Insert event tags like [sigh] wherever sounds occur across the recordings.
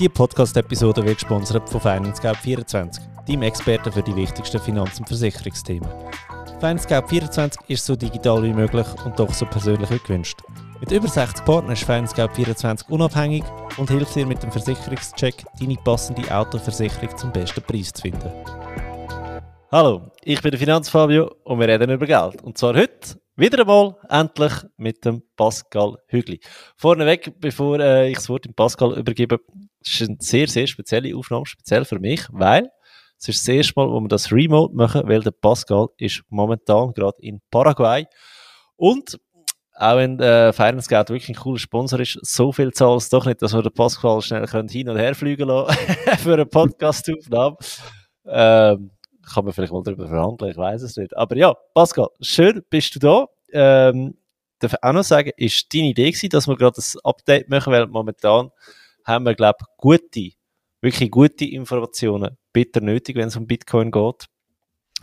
Die Podcast-Episode wird gesponsert von FinanceGap24, deinem Experten für die wichtigsten Finanz- und Versicherungsthemen. FinanceGap24 ist so digital wie möglich und doch so persönlich wie gewünscht. Mit über 60 Partnern ist FinanceGap24 unabhängig und hilft dir mit dem Versicherungscheck, deine passende Autoversicherung zum besten Preis zu finden. Hallo, ich bin der Finanzfabio und wir reden über Geld. Und zwar heute wieder einmal endlich mit dem Pascal Hügli. Vorneweg, bevor äh, ich das Wort dem Pascal übergebe, ist eine sehr, sehr spezielle Aufnahme, speziell für mich, weil es ist das erste Mal, wo wir das Remote machen, weil der Pascal ist momentan gerade in Paraguay und auch wenn äh, Geld wirklich ein cooler Sponsor ist, so viel zahlt es doch nicht, dass wir den Pascal schnell hin und her fliegen lassen [laughs] für eine Podcast-Aufnahme. Ähm, kann man vielleicht mal darüber verhandeln, ich weiß es nicht. Aber ja, Pascal, schön bist du da. Ähm, darf auch noch sagen, ist deine Idee gewesen, dass wir gerade ein Update machen, weil momentan haben wir, glaube ich, gute, wirklich gute Informationen bitter nötig, wenn es um Bitcoin geht.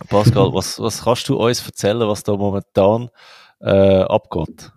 Pascal, [laughs] was, was kannst du uns erzählen, was da momentan äh, abgeht?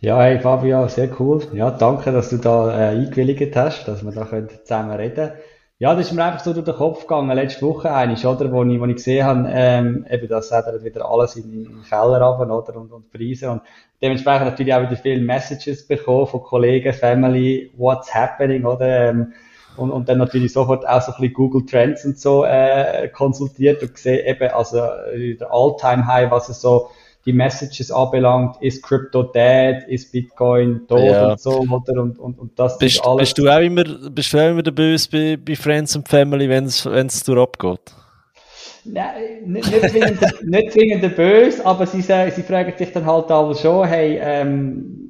Ja, hey Fabio, sehr cool. Ja, danke, dass du da äh, eingewilligt hast, dass wir da können zusammen reden können. Ja, das ist mir einfach so durch den Kopf gegangen, letzte Woche eigentlich, oder, wo ich, wo ich gesehen habe, ähm, eben, das hat wieder alles in, in den Keller runter, oder, und, und Preise. Und dementsprechend natürlich auch wieder viele Messages bekommen von Kollegen, Family, what's happening, oder, ähm, und, und dann natürlich sofort auch so ein bisschen Google Trends und so, äh, konsultiert und gesehen, eben, also, äh, der All-Time-High, was es so, die Messages anbelangt, ist Crypto dead, ist Bitcoin tot ja. und so, oder? Und, und, und das bist, ist alles. Bist du auch immer, bist du auch immer der Böse bei, bei Friends und Family, wenn es durch abgeht? Nein, nicht, nicht, zwingend, [laughs] nicht zwingend der Böse, aber sie, sie fragen sich dann halt aber schon, hey, ähm,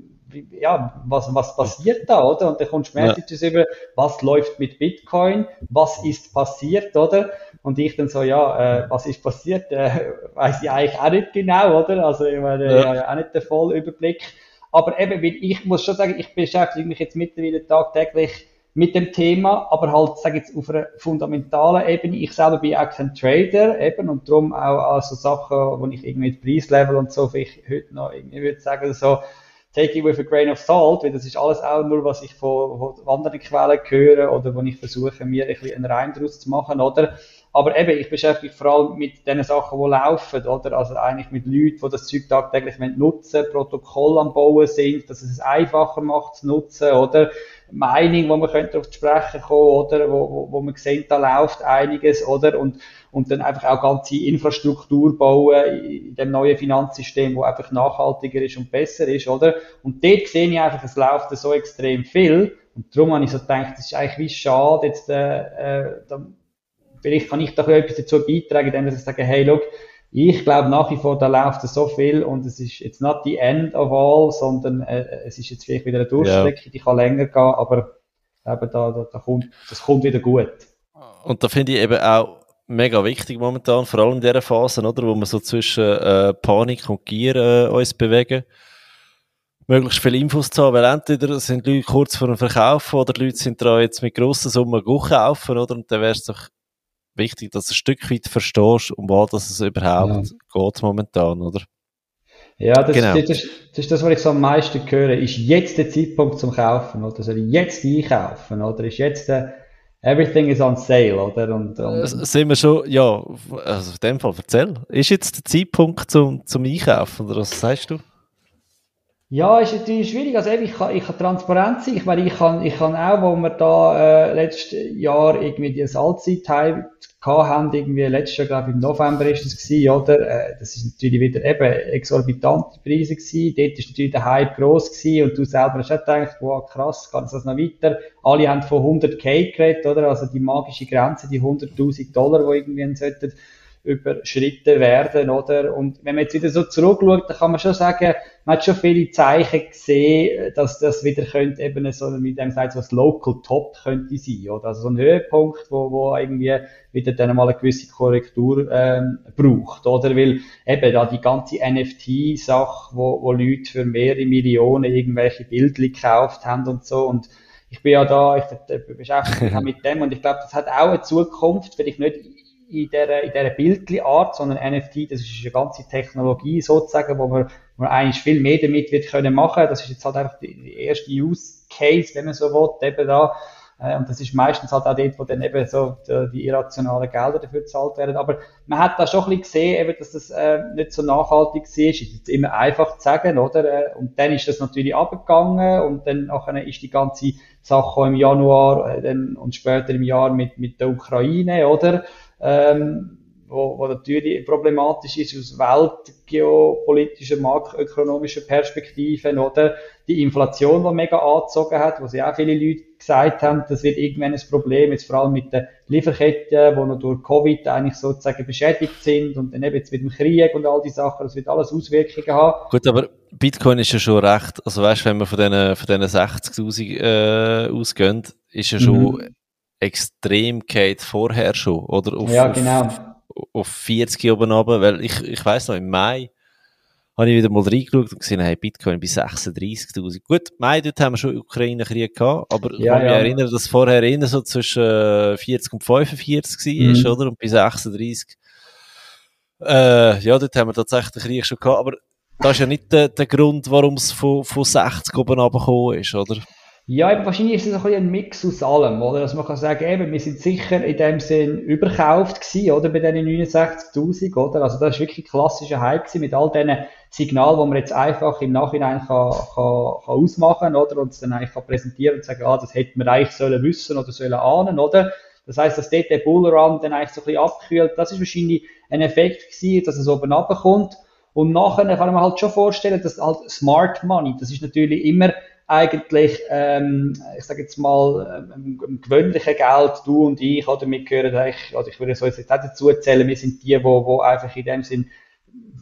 ja, was, was passiert da, oder? Und dann kommst du Messages ja. über, was läuft mit Bitcoin, was ist passiert, oder? Und ich dann so, ja, äh, was ist passiert, äh, [laughs] weiß ich eigentlich auch nicht genau, oder? Also, ich meine, ja. ja auch nicht den vollen Überblick. Aber eben, ich muss schon sagen, ich beschäftige mich jetzt mittlerweile tagtäglich mit dem Thema, aber halt, sage jetzt, auf einer fundamentalen Ebene. Ich selber bin auch kein Trader, eben, und darum auch also Sachen, wo ich irgendwie mit Preislevel und so, vielleicht heute noch irgendwie würde sagen, so, take it with a grain of salt, weil das ist alles auch nur, was ich von, von anderen Quellen höre oder wo ich versuche, mir ein bisschen einen Reim daraus zu machen, oder? Aber eben, ich beschäftige mich vor allem mit den Sachen, die laufen, oder? Also eigentlich mit Leuten, die das Zeug tagtäglich nutzen, Protokoll am Bauen sind, dass es es einfacher macht zu nutzen, oder? Meinung, wo man könnte auf die Sprechen kommen, oder? Wo, wo, wo man sehen, da läuft einiges, oder? Und, und dann einfach auch ganze Infrastruktur bauen in dem neuen Finanzsystem, wo einfach nachhaltiger ist und besser ist, oder? Und dort sehe ich einfach, es läuft so extrem viel. Und darum habe ich so gedacht, das ist eigentlich wie schade, jetzt, äh, äh, da, vielleicht kann ich da etwas dazu beitragen, indem ich sage, hey, look, ich glaube nach wie vor, da läuft es so viel und es ist jetzt not the end of all, sondern äh, es ist jetzt vielleicht wieder eine Durchstrecke, ja. die kann länger gehen, aber eben da, da, da kommt, das kommt wieder gut. Und da finde ich eben auch, mega wichtig momentan, vor allem in dieser Phase, oder, wo wir so zwischen äh, Panik und Gier äh, uns bewegen. Möglichst viele Infos zu haben, weil entweder sind Leute kurz vor dem Verkauf oder die Leute sind dran jetzt mit grossen Summen kaufen, oder? Und dann wäre es doch wichtig, dass du ein Stück weit verstehst, um was es überhaupt ja. geht momentan, oder? Ja, das, genau. das, das, das, ist das, was ich so am meisten höre. Ist jetzt der Zeitpunkt zum Kaufen, oder? Soll ich jetzt einkaufen, oder? Ist jetzt der, Everything is on sale, oder? Und, und äh, sind wir schon, ja, also in dem Fall, erzähl. Ist jetzt der Zeitpunkt zum, zum Einkaufen, oder was sagst du? Ja, ist natürlich schwierig. Also ich kann, ich kann transparent sein. Ich meine, ich kann, ich kann auch, wo wir da äh, letztes Jahr irgendwie die Allzeit haben, irgendwie letztes Jahr, glaube ich, im November ist das gewesen, oder? Äh, das ist natürlich wieder eben exorbitante Preise gewesen. Dort ist natürlich der Hype gross gewesen und du selber hast auch gedacht, wow, krass, kann das noch weiter? Alle haben von 100k geredet, oder? Also die magische Grenze, die 100.000 Dollar, die irgendwie sollten überschritten werden, oder? Und wenn man jetzt wieder so zurückschaut, dann kann man schon sagen, man hat schon viele Zeichen gesehen, dass das wieder könnte eben so, mit dem sagt, was Local Top könnte sein, oder? Also so ein Höhepunkt, wo, wo irgendwie wieder dann mal eine gewisse Korrektur, ähm, braucht, oder? Weil eben da die ganze NFT-Sache, wo, wo Leute für mehrere Millionen irgendwelche Bildchen gekauft haben und so, und ich bin ja da, ich beschäftige mich [laughs] mit dem und ich glaube, das hat auch eine Zukunft, vielleicht nicht in dieser, in dieser Bildli-Art, sondern NFT, das ist eine ganze Technologie sozusagen, wo man, wo man eigentlich viel mehr damit wird können machen. Das ist jetzt halt einfach die, erste Use Case, wenn man so will, eben da, Äh, und das ist meistens halt auch dort, wo dann eben so die, die irrationalen Gelder dafür gezahlt werden. Aber man hat da schon ein bisschen gesehen, eben, dass das äh, nicht so nachhaltig war. Ist jetzt immer einfach zu sagen, oder? Äh, und dann ist das natürlich abgegangen und dann nachher ist die ganze Sache im Januar äh, dann, und später im Jahr mit, mit der Ukraine, oder? Ähm, wo, wo natürlich problematisch ist aus weltgeopolitischer, makroökonomischer Perspektive, oder? Die Inflation, die mega angezogen hat, wo sie auch viele Leute gesagt haben, das wird irgendwann ein Problem, jetzt vor allem mit den Lieferketten, die noch durch Covid eigentlich sozusagen beschädigt sind und dann eben jetzt mit dem Krieg und all die Sachen, das wird alles Auswirkungen haben. Gut, aber Bitcoin ist ja schon recht, also weißt, wenn man von diesen, von diesen 60.000 äh, ausgeht, ist ja schon mhm. Extrem geht vorher schon, oder? Auf, ja, genau. Auf, auf 40 oben runter, weil ich, ich weiss noch, im Mai habe ich wieder mal reingeschaut und gesehen, hey, Bitcoin bei 36.000. Gut, Mai, dort haben wir schon Ukraine-Krieg gehabt, aber ich kann mich ja. erinnern, dass vorher eher so zwischen 40 und 45 war, mhm. oder? Und bei 36, äh, ja, dort haben wir tatsächlich den Krieg schon gehabt, aber das ist ja nicht der, der Grund, warum es von, von 60 oben runtergekommen ist, oder? Ja, eben, wahrscheinlich ist es ein, ein Mix aus allem, oder? Dass man kann sagen, eben, wir sind sicher in dem Sinn überkauft gewesen, oder? Bei diesen 69.000, oder? Also, das ist wirklich klassischer Hype gewesen mit all diesen Signalen, die man jetzt einfach im Nachhinein kann, kann, kann ausmachen, oder? Und es dann eigentlich kann präsentieren und sagen, ah, das hätten wir eigentlich sollen wissen oder sollen ahnen, oder? Das heißt, dass dort der Bullrun dann eigentlich so ein bisschen abkühlt. Das ist wahrscheinlich ein Effekt gewesen, dass es oben runterkommt. Und nachher kann man halt schon vorstellen, dass halt Smart Money, das ist natürlich immer eigentlich, ähm, ich sage jetzt mal, ähm, im gewöhnlichen Geld, du und ich, oder? Wir gehören eigentlich, also ich würde so jetzt nicht dazu zählen, wir sind die, wo, wo einfach in dem Sinn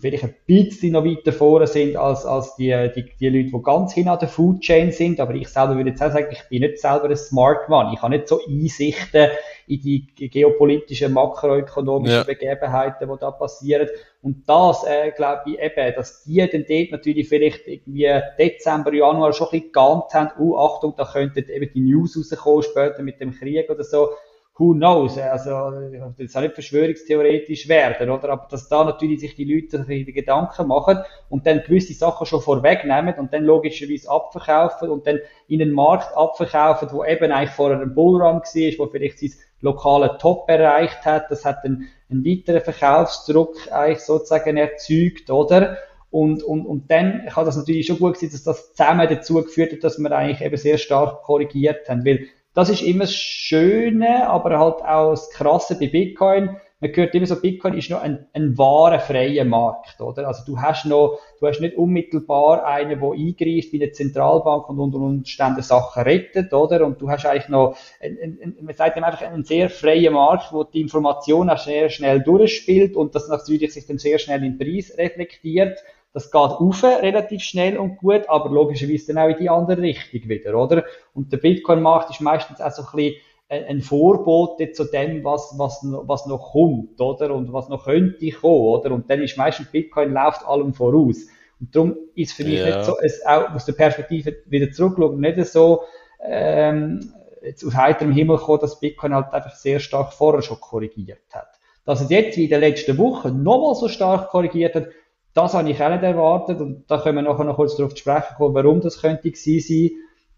vielleicht ein bisschen noch weiter vorne sind als, als die, die, die Leute, die ganz hin an der Food Chain sind. Aber ich selber würde jetzt auch sagen, ich bin nicht selber ein Smart One. Ich habe nicht so Einsichten in die geopolitischen, makroökonomischen ja. Begebenheiten, die da passieren. Und das, äh, glaube ich eben, dass die dann dort natürlich vielleicht irgendwie Dezember, Januar schon ein bisschen geahnt haben, oh, Achtung, da könnten eben die News rauskommen, später mit dem Krieg oder so who knows, also das soll nicht verschwörungstheoretisch werden, oder? Aber dass da natürlich sich die Leute die Gedanken machen und dann gewisse Sachen schon vorwegnehmen und dann logischerweise abverkaufen und dann in den Markt abverkaufen, wo eben eigentlich vorher ein Bullrun war, wo vielleicht sein lokale Top erreicht hat, das hat einen, einen weiteren Verkaufsdruck eigentlich sozusagen erzeugt, oder? Und, und, und dann kann das natürlich schon gut sein, dass das zusammen dazu geführt hat, dass wir eigentlich eben sehr stark korrigiert haben, weil das ist immer das Schöne, aber halt auch das Krasse bei Bitcoin. Man hört immer so, Bitcoin ist noch ein, ein wahrer freier Markt, oder? Also du hast noch, du hast nicht unmittelbar einen, der eingreift wie eine Zentralbank und unter Umständen Sachen rettet, oder? Und du hast eigentlich noch, ein, ein, man sagt einfach einen sehr freien Markt, wo die Information auch sehr schnell durchspielt und das natürlich sich dann sehr schnell im Preis reflektiert. Das geht auf relativ schnell und gut, aber logischerweise dann auch in die andere Richtung wieder, oder? Und der Bitcoin-Markt ist meistens auch so ein bisschen ein Vorbote zu dem, was, was, was noch kommt, oder? Und was noch könnte kommen, oder? Und dann ist meistens Bitcoin läuft allem voraus. Und darum ist für mich ja. nicht so, es auch aus der Perspektive wieder zurückschauen, nicht so, ähm, jetzt aus heiterem Himmel kommen, dass Bitcoin halt einfach sehr stark vorher schon korrigiert hat. Dass es jetzt wie in den letzten Wochen nochmal so stark korrigiert hat, das habe ich auch nicht erwartet und da können wir nachher noch kurz darauf zu sprechen kommen, warum das könnte sein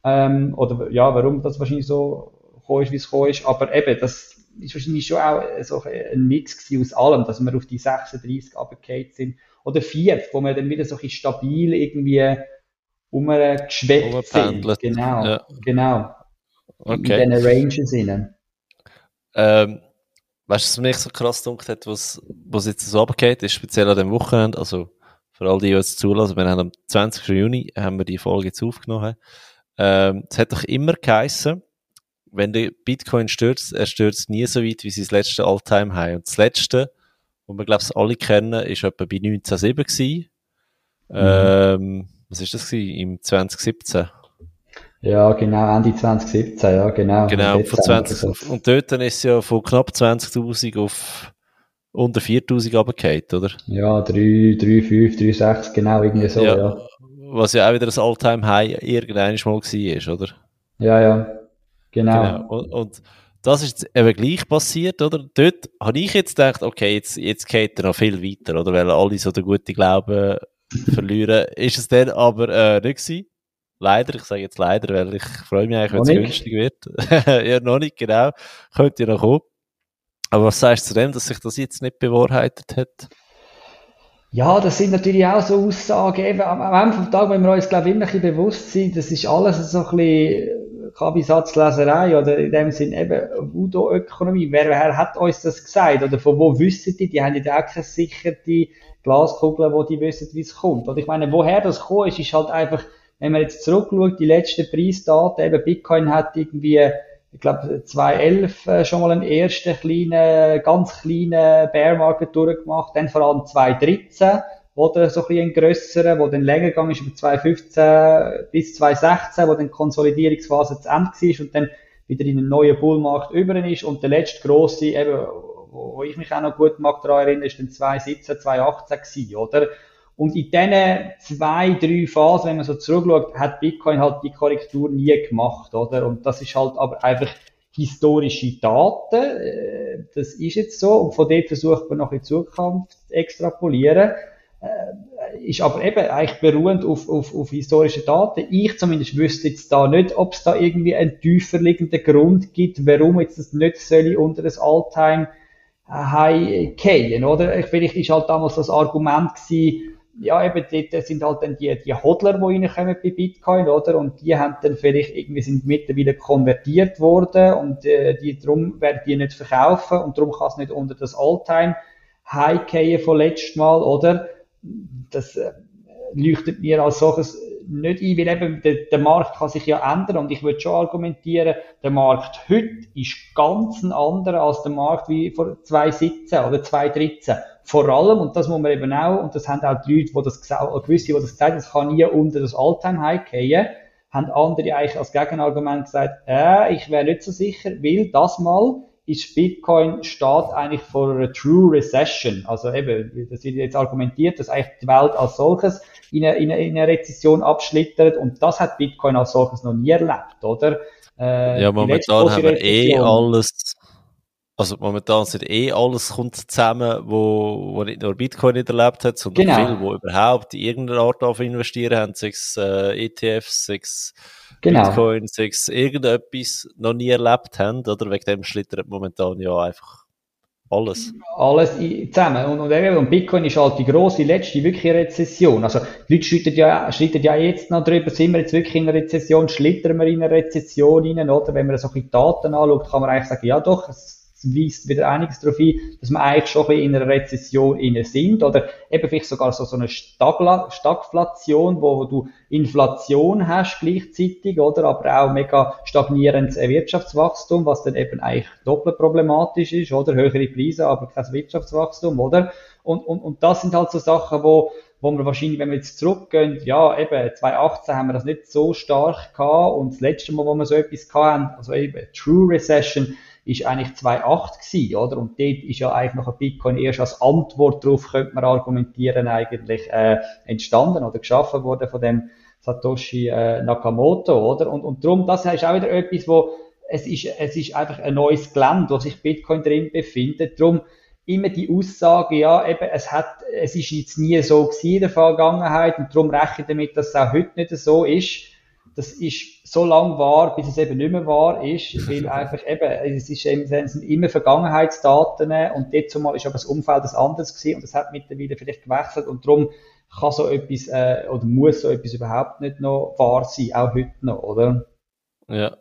ähm, oder ja, warum das wahrscheinlich so gekommen ist, wie es gekommen ist. Aber eben, das ist wahrscheinlich schon auch so ein Mix aus allem, dass wir auf die 36 abgekehrt sind oder 4, wo wir dann wieder so ein stabil irgendwie umgeschweckt sind. Genau, ja. genau. Okay. In diesen Ranges innen. Ähm, Weißt du, was mich so krass dunkel hat, was, was jetzt so abgeht, ist speziell an dem Wochenende, also für all die, die jetzt zulassen, wir haben am 20. Juni haben wir die Folge jetzt aufgenommen. Ähm, es hat doch immer geheißen, wenn der Bitcoin stürzt, er stürzt nie so weit wie sein letzte All-Time-High. Und das letzte, wo wir, glaube ich, alle kennen, ist etwa bei 1907 gewesen. Mhm. Ähm, was ist das gewesen? Im 2017? Ja, genau, Ende 2017, ja, genau. Genau, von 20, und dort ist es ja von knapp 20.000 auf unter 4.000 runtergefallen, oder? Ja, 3, 3, 5, 3, 6, genau, irgendwie so, ja. ja. Was ja auch wieder ein All-Time-High irgendwann mal war, oder? Ja, ja, genau. genau. Und, und, das ist eben gleich passiert, oder? Dort habe ich jetzt gedacht, okay, jetzt, jetzt geht er noch viel weiter, oder? Weil alle so den guten Glauben verlieren. Ist es dann aber äh, nicht gewesen. Leider, ich sage jetzt leider, weil ich freue mich eigentlich, wenn es günstig wird. [laughs] ja, noch nicht, genau. Könnte ja noch kommen. Aber was sagst du zu dem, dass sich das jetzt nicht bewahrheitet hat? Ja, das sind natürlich auch so Aussagen. Eben, am Ende vom Tag, wenn wir uns, glaube ich, immer ein bisschen bewusst sind, das ist alles so ein bisschen Kabisatzleserei oder in dem Sinn eben Voodoo-Ökonomie. Wer, wer hat uns das gesagt? Oder von wo wissen die? Die haben ja auch keine sicherte Glaskugel, wo die wissen, wie es kommt. Und ich meine, woher das kommt, ist, ist halt einfach, wenn man jetzt zurückschaut, die letzten Preisdaten, eben Bitcoin hat irgendwie ich glaube 2011 äh, schon mal einen ersten kleinen, ganz kleinen Bear Market durchgemacht, dann vor allem 2013 oder so ein bisschen grösseren, wo dann länger gegangen ist, über 2015 bis 2016, wo dann die Konsolidierungsphase zu Ende war und dann wieder in einen neuen Bullmarkt über ist und der letzte grosse, eben, wo ich mich auch noch gut daran erinnere, ist dann 2017, 2018 gewesen, oder? Und in diesen zwei, drei Phasen, wenn man so zurückschaut, hat Bitcoin halt die Korrektur nie gemacht, oder? Und das ist halt aber einfach historische Daten. Äh, das ist jetzt so. Und von dort versucht man noch in Zukunft zu extrapolieren. Äh, ist aber eben eigentlich beruhend auf, auf, auf historische Daten. Ich zumindest wüsste jetzt da nicht, ob es da irgendwie einen tiefer liegenden Grund gibt, warum jetzt das nicht soll unter das Alltime High gehen, oder? Vielleicht ist halt damals das Argument gewesen, ja, eben, dort sind halt dann die, die Hodler, die reinkommen bei Bitcoin, oder? Und die haben dann vielleicht irgendwie sind mittlerweile konvertiert worden und äh, die, darum werden die nicht verkaufen und darum kann es nicht unter das Alltime High gehen von letztem Mal, oder? Das äh, leuchtet mir als solches nicht ein, weil eben der, der Markt kann sich ja ändern und ich würde schon argumentieren, der Markt heute ist ganz ein anderer als der Markt wie vor 2017 oder 2013 vor allem, und das muss man eben auch, und das haben auch die Leute, die das gesagt, gewisse, die das gesagt haben, es kann nie unter das Alltime-High gehen, haben andere eigentlich als Gegenargument gesagt, äh, ich wäre nicht so sicher, weil das mal ist Bitcoin steht eigentlich vor einer True Recession. Also eben, das wird jetzt argumentiert, dass eigentlich die Welt als solches in eine, in eine, in eine Rezession abschlittert und das hat Bitcoin als solches noch nie erlebt, oder? Äh, ja, momentan haben wir eh alles also momentan sind eh alles kommt zusammen, wo, wo nicht nur Bitcoin nicht erlebt hat, sondern genau. viele, wo überhaupt in irgendeiner Art auf investieren haben, sechs äh, ETFs, sechs genau. Bitcoin, sechs irgendetwas noch nie erlebt haben, oder? Wegen dem schlittert momentan ja einfach alles. Alles zusammen. Und, und, und Bitcoin ist halt die grosse, letzte wirkliche Rezession. Also, die Leute schlittern ja, schlittern ja jetzt noch drüber, sind wir jetzt wirklich in einer Rezession, schlittern wir in eine Rezession rein, oder? Wenn man so ein bisschen Daten anschaut, kann man eigentlich sagen, ja doch, es weist wieder einiges darauf ein, dass wir eigentlich schon ein in einer Rezession inne sind oder eben vielleicht sogar so, so eine Stagla Stagflation, wo, wo du Inflation hast gleichzeitig, oder? Aber auch mega stagnierendes Wirtschaftswachstum, was dann eben eigentlich doppelt problematisch ist, oder? Höhere Preise, aber kein Wirtschaftswachstum, oder? Und, und, und das sind halt so Sachen, wo, wo wir wahrscheinlich, wenn wir jetzt zurückgehen, ja, eben, 2018 haben wir das nicht so stark gehabt und das letzte Mal, wo wir so etwas hatten, also eben True Recession, ist eigentlich 2,8 gewesen, oder? Und dort ist ja eigentlich noch ein Bitcoin erst als Antwort darauf, könnte man argumentieren, eigentlich äh, entstanden oder geschaffen worden von dem Satoshi äh, Nakamoto, oder? Und, und darum, das ist auch wieder etwas, wo es ist, es ist einfach ein neues Gelände, wo sich Bitcoin drin befindet. Darum immer die Aussage, ja, eben, es hat, es ist jetzt nie so gewesen in der Vergangenheit und darum rechne ich damit, dass es auch heute nicht so ist das ist so lang wahr, bis es eben nicht mehr wahr ist, weil einfach eben, es, ist eben, sind immer Vergangenheitsdaten und dort zumal ist aber das Umfeld das anderes gewesen und das hat mittlerweile vielleicht gewechselt und darum kann so etwas äh, oder muss so etwas überhaupt nicht noch wahr sein, auch heute noch, oder? Ja.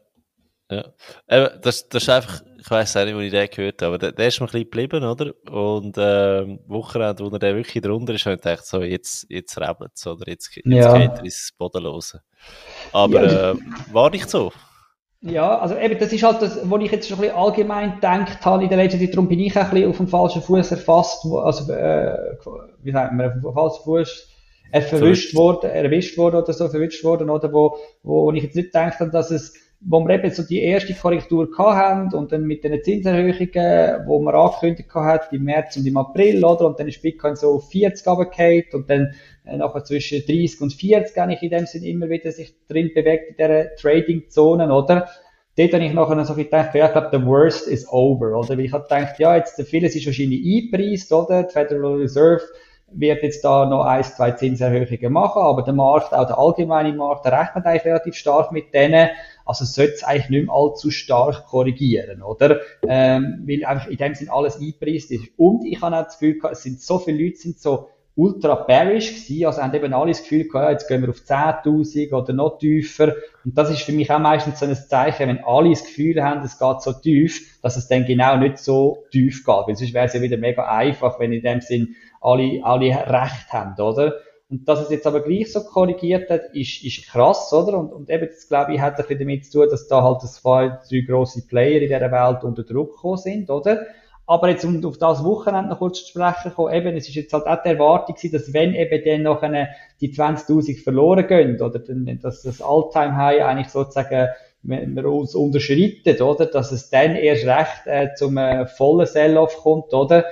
Ja. Eben, das, das ist einfach, ich weiss auch nicht, wo ich den gehört habe, aber der, der ist mir ein bisschen geblieben, oder? Und, ähm, Wochenende, wo er dann wirklich drunter ist, habe ich gedacht, so, jetzt, jetzt rebelt es, oder? Jetzt, jetzt ja. geht er ins Bodenlose. Aber ja. äh, war nicht so. Ja, also eben, das ist halt das, wo ich jetzt schon ein bisschen allgemein gedacht habe in der letzten Zeit, darum bin ich auch ein bisschen auf dem falschen Fuß erfasst, also, äh, wie sagt man, auf dem falschen Fuß erwischt worden, erwischt worden oder so, verwischt worden, oder wo, wo ich jetzt nicht gedacht habe, dass es wo wir eben so die erste Korrektur hatten und dann mit den Zinserhöhungen, wo man angekündigt hat im März und im April, oder? Und dann ist Bitcoin so auf 40 runtergefallen und dann äh, nachher zwischen 30 und 40 eigentlich in dem Sinn immer wieder sich drin bewegt in dieser Trading-Zone, oder? Dort habe ich nachher so gedacht, ja, ich glaube, the worst is over, oder? Weil ich habe gedacht, ja, jetzt vieles ist wahrscheinlich eingepreist, oder? Die Federal Reserve wird jetzt da noch ein, zwei Zinserhöhungen machen, aber der Markt, auch der allgemeine Markt, der rechnet eigentlich relativ stark mit denen. Also sollte es eigentlich nicht mehr allzu stark korrigieren, oder? Ähm, weil einfach in dem Sinn alles eingepreist ist. Und ich habe auch das Gefühl, es sind so viele Leute, sind so ultra bearish gewesen, also haben eben alle das Gefühl gehabt, ja, jetzt gehen wir auf 10.000 oder noch tiefer. Und das ist für mich auch meistens so ein Zeichen, wenn alle das Gefühl haben, es geht so tief, dass es dann genau nicht so tief geht. Weil sonst wäre es ja wieder mega einfach, wenn in dem Sinn alle, alle Recht haben, oder? Und dass es jetzt aber gleich so korrigiert hat, ist, ist krass, oder? Und, und eben, das glaube ich, hat ein bisschen damit zu tun, dass da halt zwei, drei grosse Player in dieser Welt unter Druck gekommen sind, oder? Aber jetzt, um auf das Wochenende noch kurz zu sprechen kommen, eben, es ist jetzt halt auch die Erwartung gewesen, dass wenn eben dann noch eine, die 20.000 verloren gehen, oder dann, dass das All-Time-High eigentlich sozusagen, wenn wir uns unterschreitet, oder, dass es dann erst recht äh, zum äh, vollen Sell-Off kommt, oder?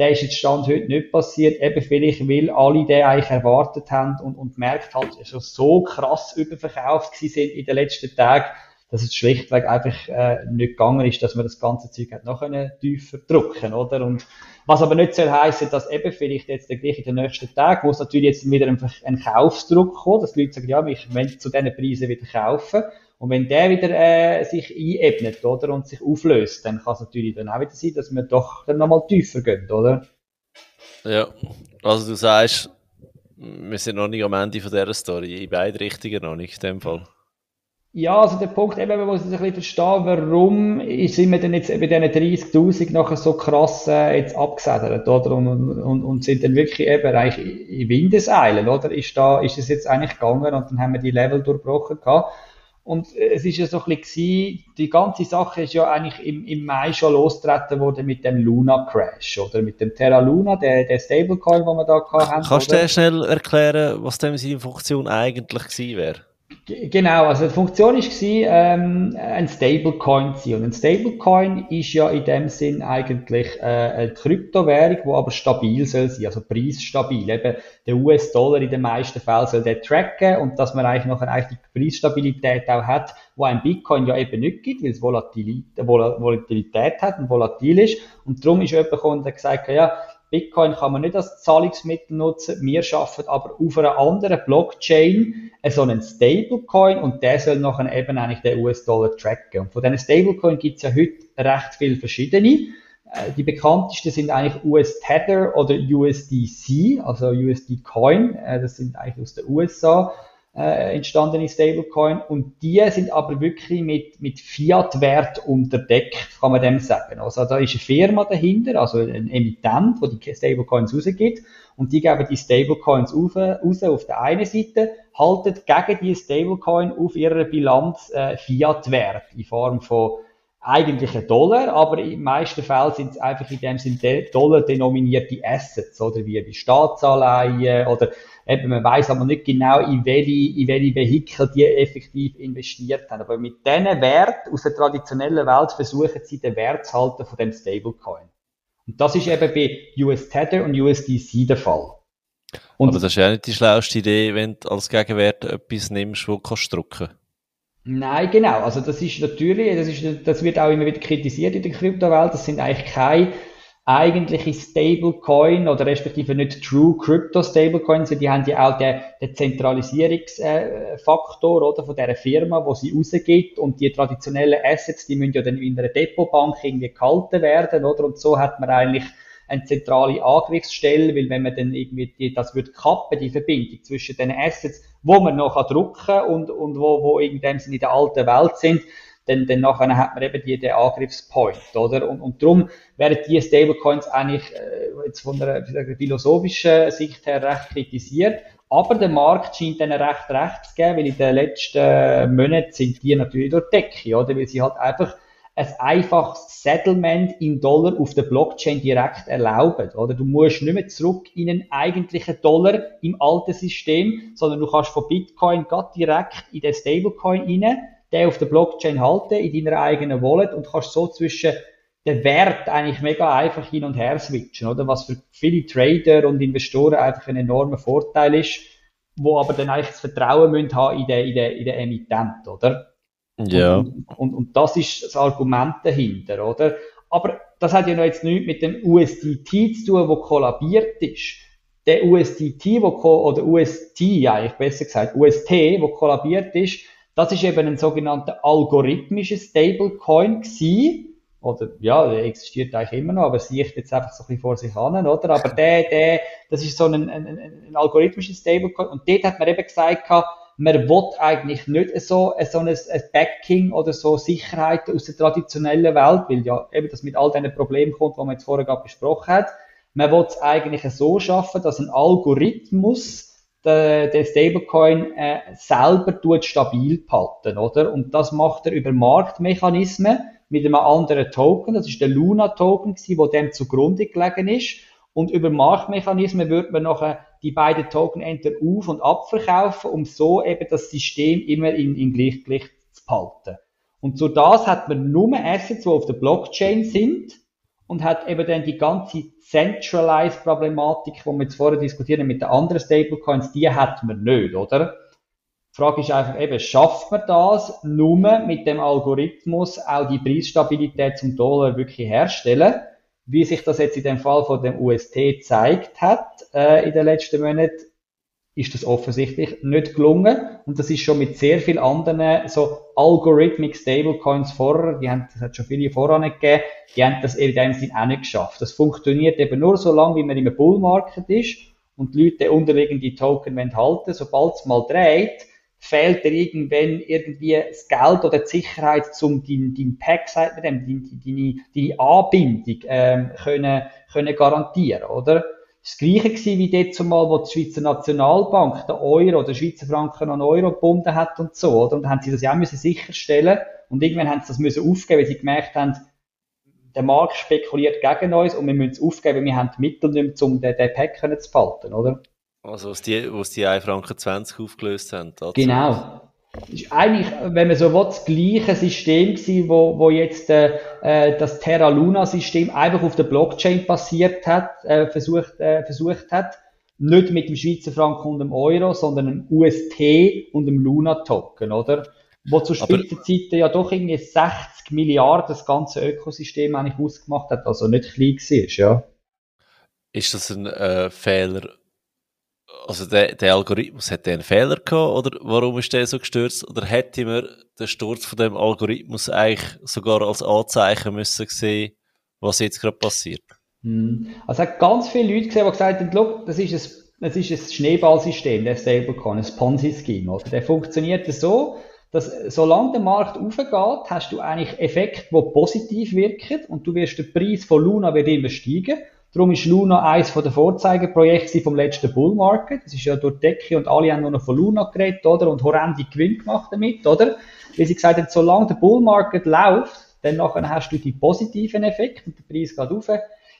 Der ist jetzt Stand heute nicht passiert, eben vielleicht, weil alle den eigentlich erwartet haben und, und merkt halt, schon so krass überverkauft sind in den letzten Tagen, dass es schlichtweg einfach äh, nicht gegangen ist, dass man das ganze Zeug hat noch tiefer drücken, oder? Und was aber nicht soll heißen, dass eben vielleicht jetzt gleich in den nächsten Tagen, wo es natürlich jetzt wieder einfach ein Kaufsdruck kommt, dass die Leute sagen, ja, ich will zu diesen Preisen wieder kaufen. Und wenn der wieder äh, sich einebnet, oder, und sich auflöst, dann kann es natürlich dann auch wieder sein, dass wir doch dann nochmal tiefer gehen, oder? Ja, also du sagst, wir sind noch nicht am Ende von dieser Story, in beide Richtungen noch nicht, in dem Fall. Ja, also der Punkt, eben, man muss ein bisschen verstehen, warum sind wir denn jetzt bei diesen 30.000 nachher so krass äh, jetzt abgesedert, oder? Und, und, und sind dann wirklich eben eigentlich in Windeseilen, oder? Ist da, ist es jetzt eigentlich gegangen und dann haben wir die Level durchbrochen gehabt. Und es ist ja so ein bisschen, die ganze Sache ist ja eigentlich im, im Mai schon losgetreten worden mit dem Luna Crash, oder? Mit dem Terra Luna, der, der Stablecoin, den wir da gehabt haben. Kannst du schnell erklären, was dem seine Funktion eigentlich gewesen wäre? Genau, also die Funktion war, ähm, ein Stablecoin zu sein. Und ein Stablecoin ist ja in dem Sinn eigentlich äh, eine Kryptowährung, die aber stabil soll sein, also preisstabil. Eben der US-Dollar in den meisten Fällen soll der tracken und dass man eigentlich noch eine die Preisstabilität auch hat, wo ein Bitcoin ja eben nicht gibt, weil es Volatilität, Volatilität hat und volatil ist. Und darum ist jemand gekommen und gesagt, ja, Bitcoin kann man nicht als Zahlungsmittel nutzen. Wir schaffen aber auf einer anderen Blockchain so einen Stablecoin und der soll nachher eben eigentlich den US-Dollar tracken. Und von diesen Stablecoin gibt es ja heute recht viele verschiedene. Äh, die bekanntesten sind eigentlich US Tether oder USDC, also USD Coin. Äh, das sind eigentlich aus den USA äh, entstandene Stablecoin. Und die sind aber wirklich mit, mit Fiat-Wert unterdeckt, kann man dem sagen. Also da ist eine Firma dahinter, also ein Emittent, wo die Stablecoins rausgibt. Und die geben die Stablecoins raus, raus auf der einen Seite, halten gegen die Stablecoin auf ihrer Bilanz äh, Fiat-Wert in Form von eigentlich ein Dollar, aber in meisten Fällen sind es einfach in dem Sinne Dollar denominierte Assets, oder wie die Staatsanleihen oder Eben, man weiß aber nicht genau, in welche, in welche Vehikel die effektiv investiert haben. Aber mit diesen Wert aus der traditionellen Welt versuchen sie den Wert zu halten von dem Stablecoin. Und das ist eben bei US Tether und USDC der Fall. Und aber das ist ja nicht die schlauste Idee, wenn du als Gegenwert etwas nimmst, wo du kannst drücken Nein, genau. Also das ist natürlich, das, ist, das wird auch immer wieder kritisiert in der Kryptowelt. Das sind eigentlich keine eigentliche Stablecoin oder respektive nicht True Crypto Stablecoins, die haben ja auch den, den Zentralisierungsfaktor oder von der Firma, wo sie rausgibt und die traditionellen Assets, die müssen ja dann in einer Depotbank irgendwie gehalten werden, oder? Und so hat man eigentlich eine zentrale Angriffsstelle, weil wenn man dann irgendwie die, das wird kappen, die Verbindung zwischen den Assets, wo man noch drucken kann und, und wo, wo in dem Sinne in der alten Welt sind, dann, dann nachher hat man eben die, den Angriffspoint, oder? Und, und darum werden die Stablecoins eigentlich äh, jetzt von einer, einer philosophischen Sicht her recht kritisiert. Aber der Markt scheint dann recht recht zu geben, weil in den letzten Monaten sind die natürlich durch die Decke, oder? Weil sie halt einfach ein einfaches Settlement in Dollar auf der Blockchain direkt erlauben, oder? Du musst nicht mehr zurück in einen eigentlichen Dollar im alten System, sondern du kannst von Bitcoin direkt in den Stablecoin rein den auf der Blockchain halten, in deiner eigenen Wallet und kannst so zwischen den Wert eigentlich mega einfach hin und her switchen, oder? Was für viele Trader und Investoren einfach ein enormer Vorteil ist, wo aber dann eigentlich das Vertrauen müssen haben in den, in den, in den Emittent, oder? Ja. Und, und, und das ist das Argument dahinter, oder? Aber das hat ja noch jetzt nichts mit dem USDT zu tun, wo kollabiert ist der USDT, wo, oder UST, eigentlich besser gesagt, UST, wo kollabiert ist, das ist eben ein sogenannter algorithmischer Stablecoin gewesen. Oder, ja, der existiert eigentlich immer noch, aber sieht jetzt einfach so ein bisschen vor sich an, oder? Aber der, der, das ist so ein, ein, ein algorithmischer Stablecoin. Und dort hat man eben gesagt, man will eigentlich nicht so, so ein, ein Backing oder so Sicherheit aus der traditionellen Welt, weil ja eben das mit all diesen Problemen kommt, die man jetzt vorher gerade besprochen hat. Man will es eigentlich so schaffen, dass ein Algorithmus den, Stablecoin äh, selber tut stabil behalten, oder? Und das macht er über Marktmechanismen mit einem anderen Token. Das ist der Luna-Token, der dem zugrunde gelegen ist. Und über Marktmechanismen wird man nachher die beiden Token entweder auf- und abverkaufen, um so eben das System immer in, in Gleichgewicht zu behalten. Und so das hat man nur Assets, die auf der Blockchain sind und hat eben dann die ganze Centralized Problematik, die wir jetzt vorher diskutieren mit den anderen Stablecoins, die hat man nicht, oder? Die Frage ist einfach eben, schafft man das nur mit dem Algorithmus auch die Preisstabilität zum Dollar wirklich herstellen? Wie sich das jetzt in dem Fall von dem UST gezeigt hat äh, in den letzten Monaten, ist das offensichtlich nicht gelungen. Und das ist schon mit sehr vielen anderen so Algorithmic Stablecoins vorher, die haben, das hat schon viele voran gegeben, die haben das in dem Sinn auch nicht geschafft. Das funktioniert eben nur so lange, wie man im Bullmarket ist und die Leute den unterliegenden Token halten Sobald es mal dreht, fehlt dir irgendwann irgendwie das Geld oder die Sicherheit, um dein, dein Pack, sagt man dem, deine, deine, deine Anbindung ähm, können, können garantieren, oder? Das Gleiche gewesen wie dort zumal, wo die Schweizer Nationalbank den Euro, den Schweizer Franken an Euro gebunden hat und so, oder? Und haben sie das ja auch müssen sicherstellen und irgendwann haben sie das müssen aufgeben, weil sie gemerkt haben, der Markt spekuliert gegen uns und wir müssen es aufgeben, wir haben die Mittel nicht mehr, um den, den Pack zu behalten, oder? Also, was die, was die 1 Franken 20 aufgelöst haben. Dazu. Genau. Ist eigentlich, wenn man so will, das gleiche System gewesen, wo, wo jetzt äh, äh, das Terra Luna System einfach auf der Blockchain basiert hat, äh, versucht, äh, versucht hat. Nicht mit dem Schweizer Franken und dem Euro, sondern einem UST und dem Luna Token, oder? Wo zu Spitzenzeiten ja doch irgendwie 60 Milliarden das ganze Ökosystem eigentlich ausgemacht hat, also nicht klein war, ja. Ist das ein äh, Fehler also der, der Algorithmus hat einen Fehler gehabt oder warum ist der so gestürzt? Oder hätte man den Sturz von dem Algorithmus eigentlich sogar als Anzeichen müssen sehen, was jetzt gerade passiert? Hm. Also hat ganz viele Leute gesehen, die gesagt haben, Look, das ist ein das ist ein Schneeballsystem, der Stablecoin, ein Ponzi-Scheme. Der funktioniert so, dass solange der Markt aufgeht, hast du eigentlich Effekte, die positiv wirken und du wirst den Preis von Luna wird immer steigen Darum ist Luna eines der Vorzeigeprojekte vom letzten Bull Market. Das ist ja durch Decke und alle haben nur noch von Luna geredet, oder? Und horrende Gewinn gemacht damit, oder? Wie sie gesagt haben, solange der Bull Market läuft, dann nachher hast du die positiven Effekte und der Preis geht rauf.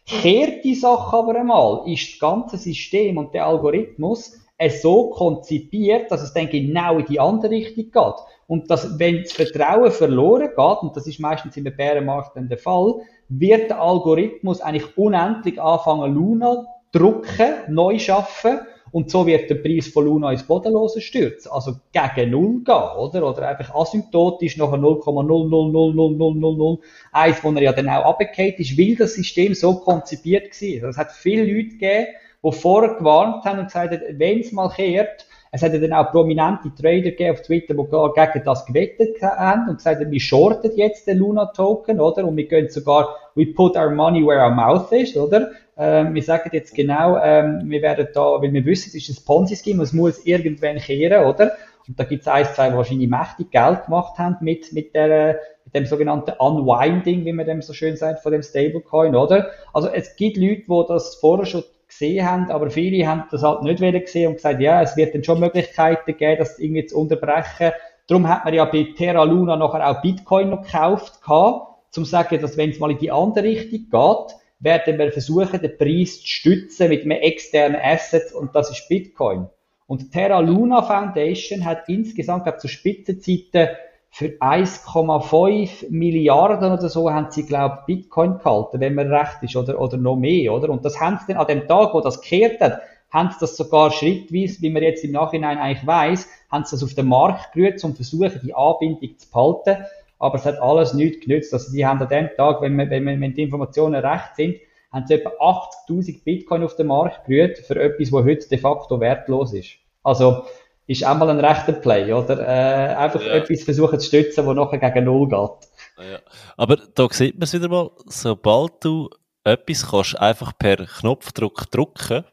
Kehrt die Sache aber einmal, ist das ganze System und der Algorithmus so konzipiert, dass es dann genau in die andere Richtung geht. Und dass, wenn das Vertrauen verloren geht, und das ist meistens im Bärenmarkt dann der Fall, wird der Algorithmus eigentlich unendlich anfangen, Luna drucken, neu schaffen und so wird der Preis von Luna ins Bodenlose stürzen. Also gegen Null gehen, oder? Oder einfach asymptotisch nachher 0,0000001, wo er ja dann auch abgekehrt ist, weil das System so konzipiert war. Also es hat viele Leute gegeben, die vorher gewarnt haben und gesagt haben, wenn es mal kehrt, es hat dann auch prominente Trader gegeben auf Twitter, die gegen das gewettet haben und gesagt haben, wir shorten jetzt den Luna Token, oder? Und wir gehen sogar, we put our money where our mouth is, oder? Ähm, wir sagen jetzt genau, ähm, wir werden da, weil wir wissen, es ist ein Ponzi-Scheme, es muss irgendwann kehren, oder? Und da gibt es ein, zwei, die wahrscheinlich mächtig Geld gemacht haben mit, mit, der, mit dem sogenannten Unwinding, wie man dem so schön sagt, von dem Stablecoin, oder? Also es gibt Leute, die das vorher schon gesehen haben, aber viele haben das halt nicht wieder gesehen und gesagt, ja, es wird dann schon Möglichkeiten geben, das irgendwie zu unterbrechen. Darum hat man ja bei Terra Luna nachher auch Bitcoin noch gekauft, gehabt, zum zu sagen, dass wenn es mal in die andere Richtung geht, werden wir versuchen, den Preis zu stützen mit einem externen Asset und das ist Bitcoin. Und Terra Luna Foundation hat insgesamt, glaube ich, zu Spitzenzeiten für 1,5 Milliarden oder so haben sie, glaube ich, Bitcoin gehalten, wenn man recht ist, oder, oder noch mehr, oder? Und das haben sie dann an dem Tag, wo das gekehrt hat, haben sie das sogar schrittweise, wie man jetzt im Nachhinein eigentlich weiß, haben sie das auf den Markt gerührt, um versuchen, die Anbindung zu behalten. Aber es hat alles nichts genützt. Also, die haben an dem Tag, wenn, man, wenn, man, wenn die Informationen recht sind, haben sie etwa 80.000 Bitcoin auf den Markt gerührt für etwas, was heute de facto wertlos ist. Also, ist auch mal ein rechter Play, oder? Äh, einfach ja. etwas versuchen zu stützen, wo nachher gegen Null geht. Ja. Aber da sieht man es wieder mal, sobald du etwas kannst einfach per Knopfdruck drucken,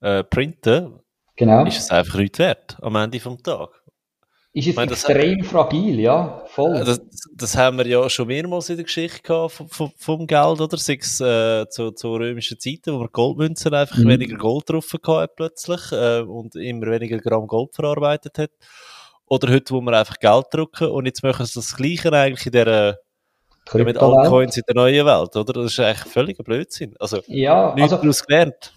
äh, printen, genau. ist es einfach nichts wert am Ende des Tages. Ist es meine, extrem fragil, ja, voll. Das, das, haben wir ja schon mehrmals in der Geschichte gehabt vom, vom, vom Geld, oder? Sei es äh, zu, zu römischen Zeiten, wo man Goldmünzen einfach mhm. weniger Gold drauf hat plötzlich äh, und immer weniger Gramm Gold verarbeitet hat. Oder heute, wo wir einfach Geld drucken und jetzt machen sie das Gleiche eigentlich in der mit Altcoins in der neuen Welt, oder? Das ist eigentlich völliger Blödsinn. Also, ja, nichts also, daraus gelernt.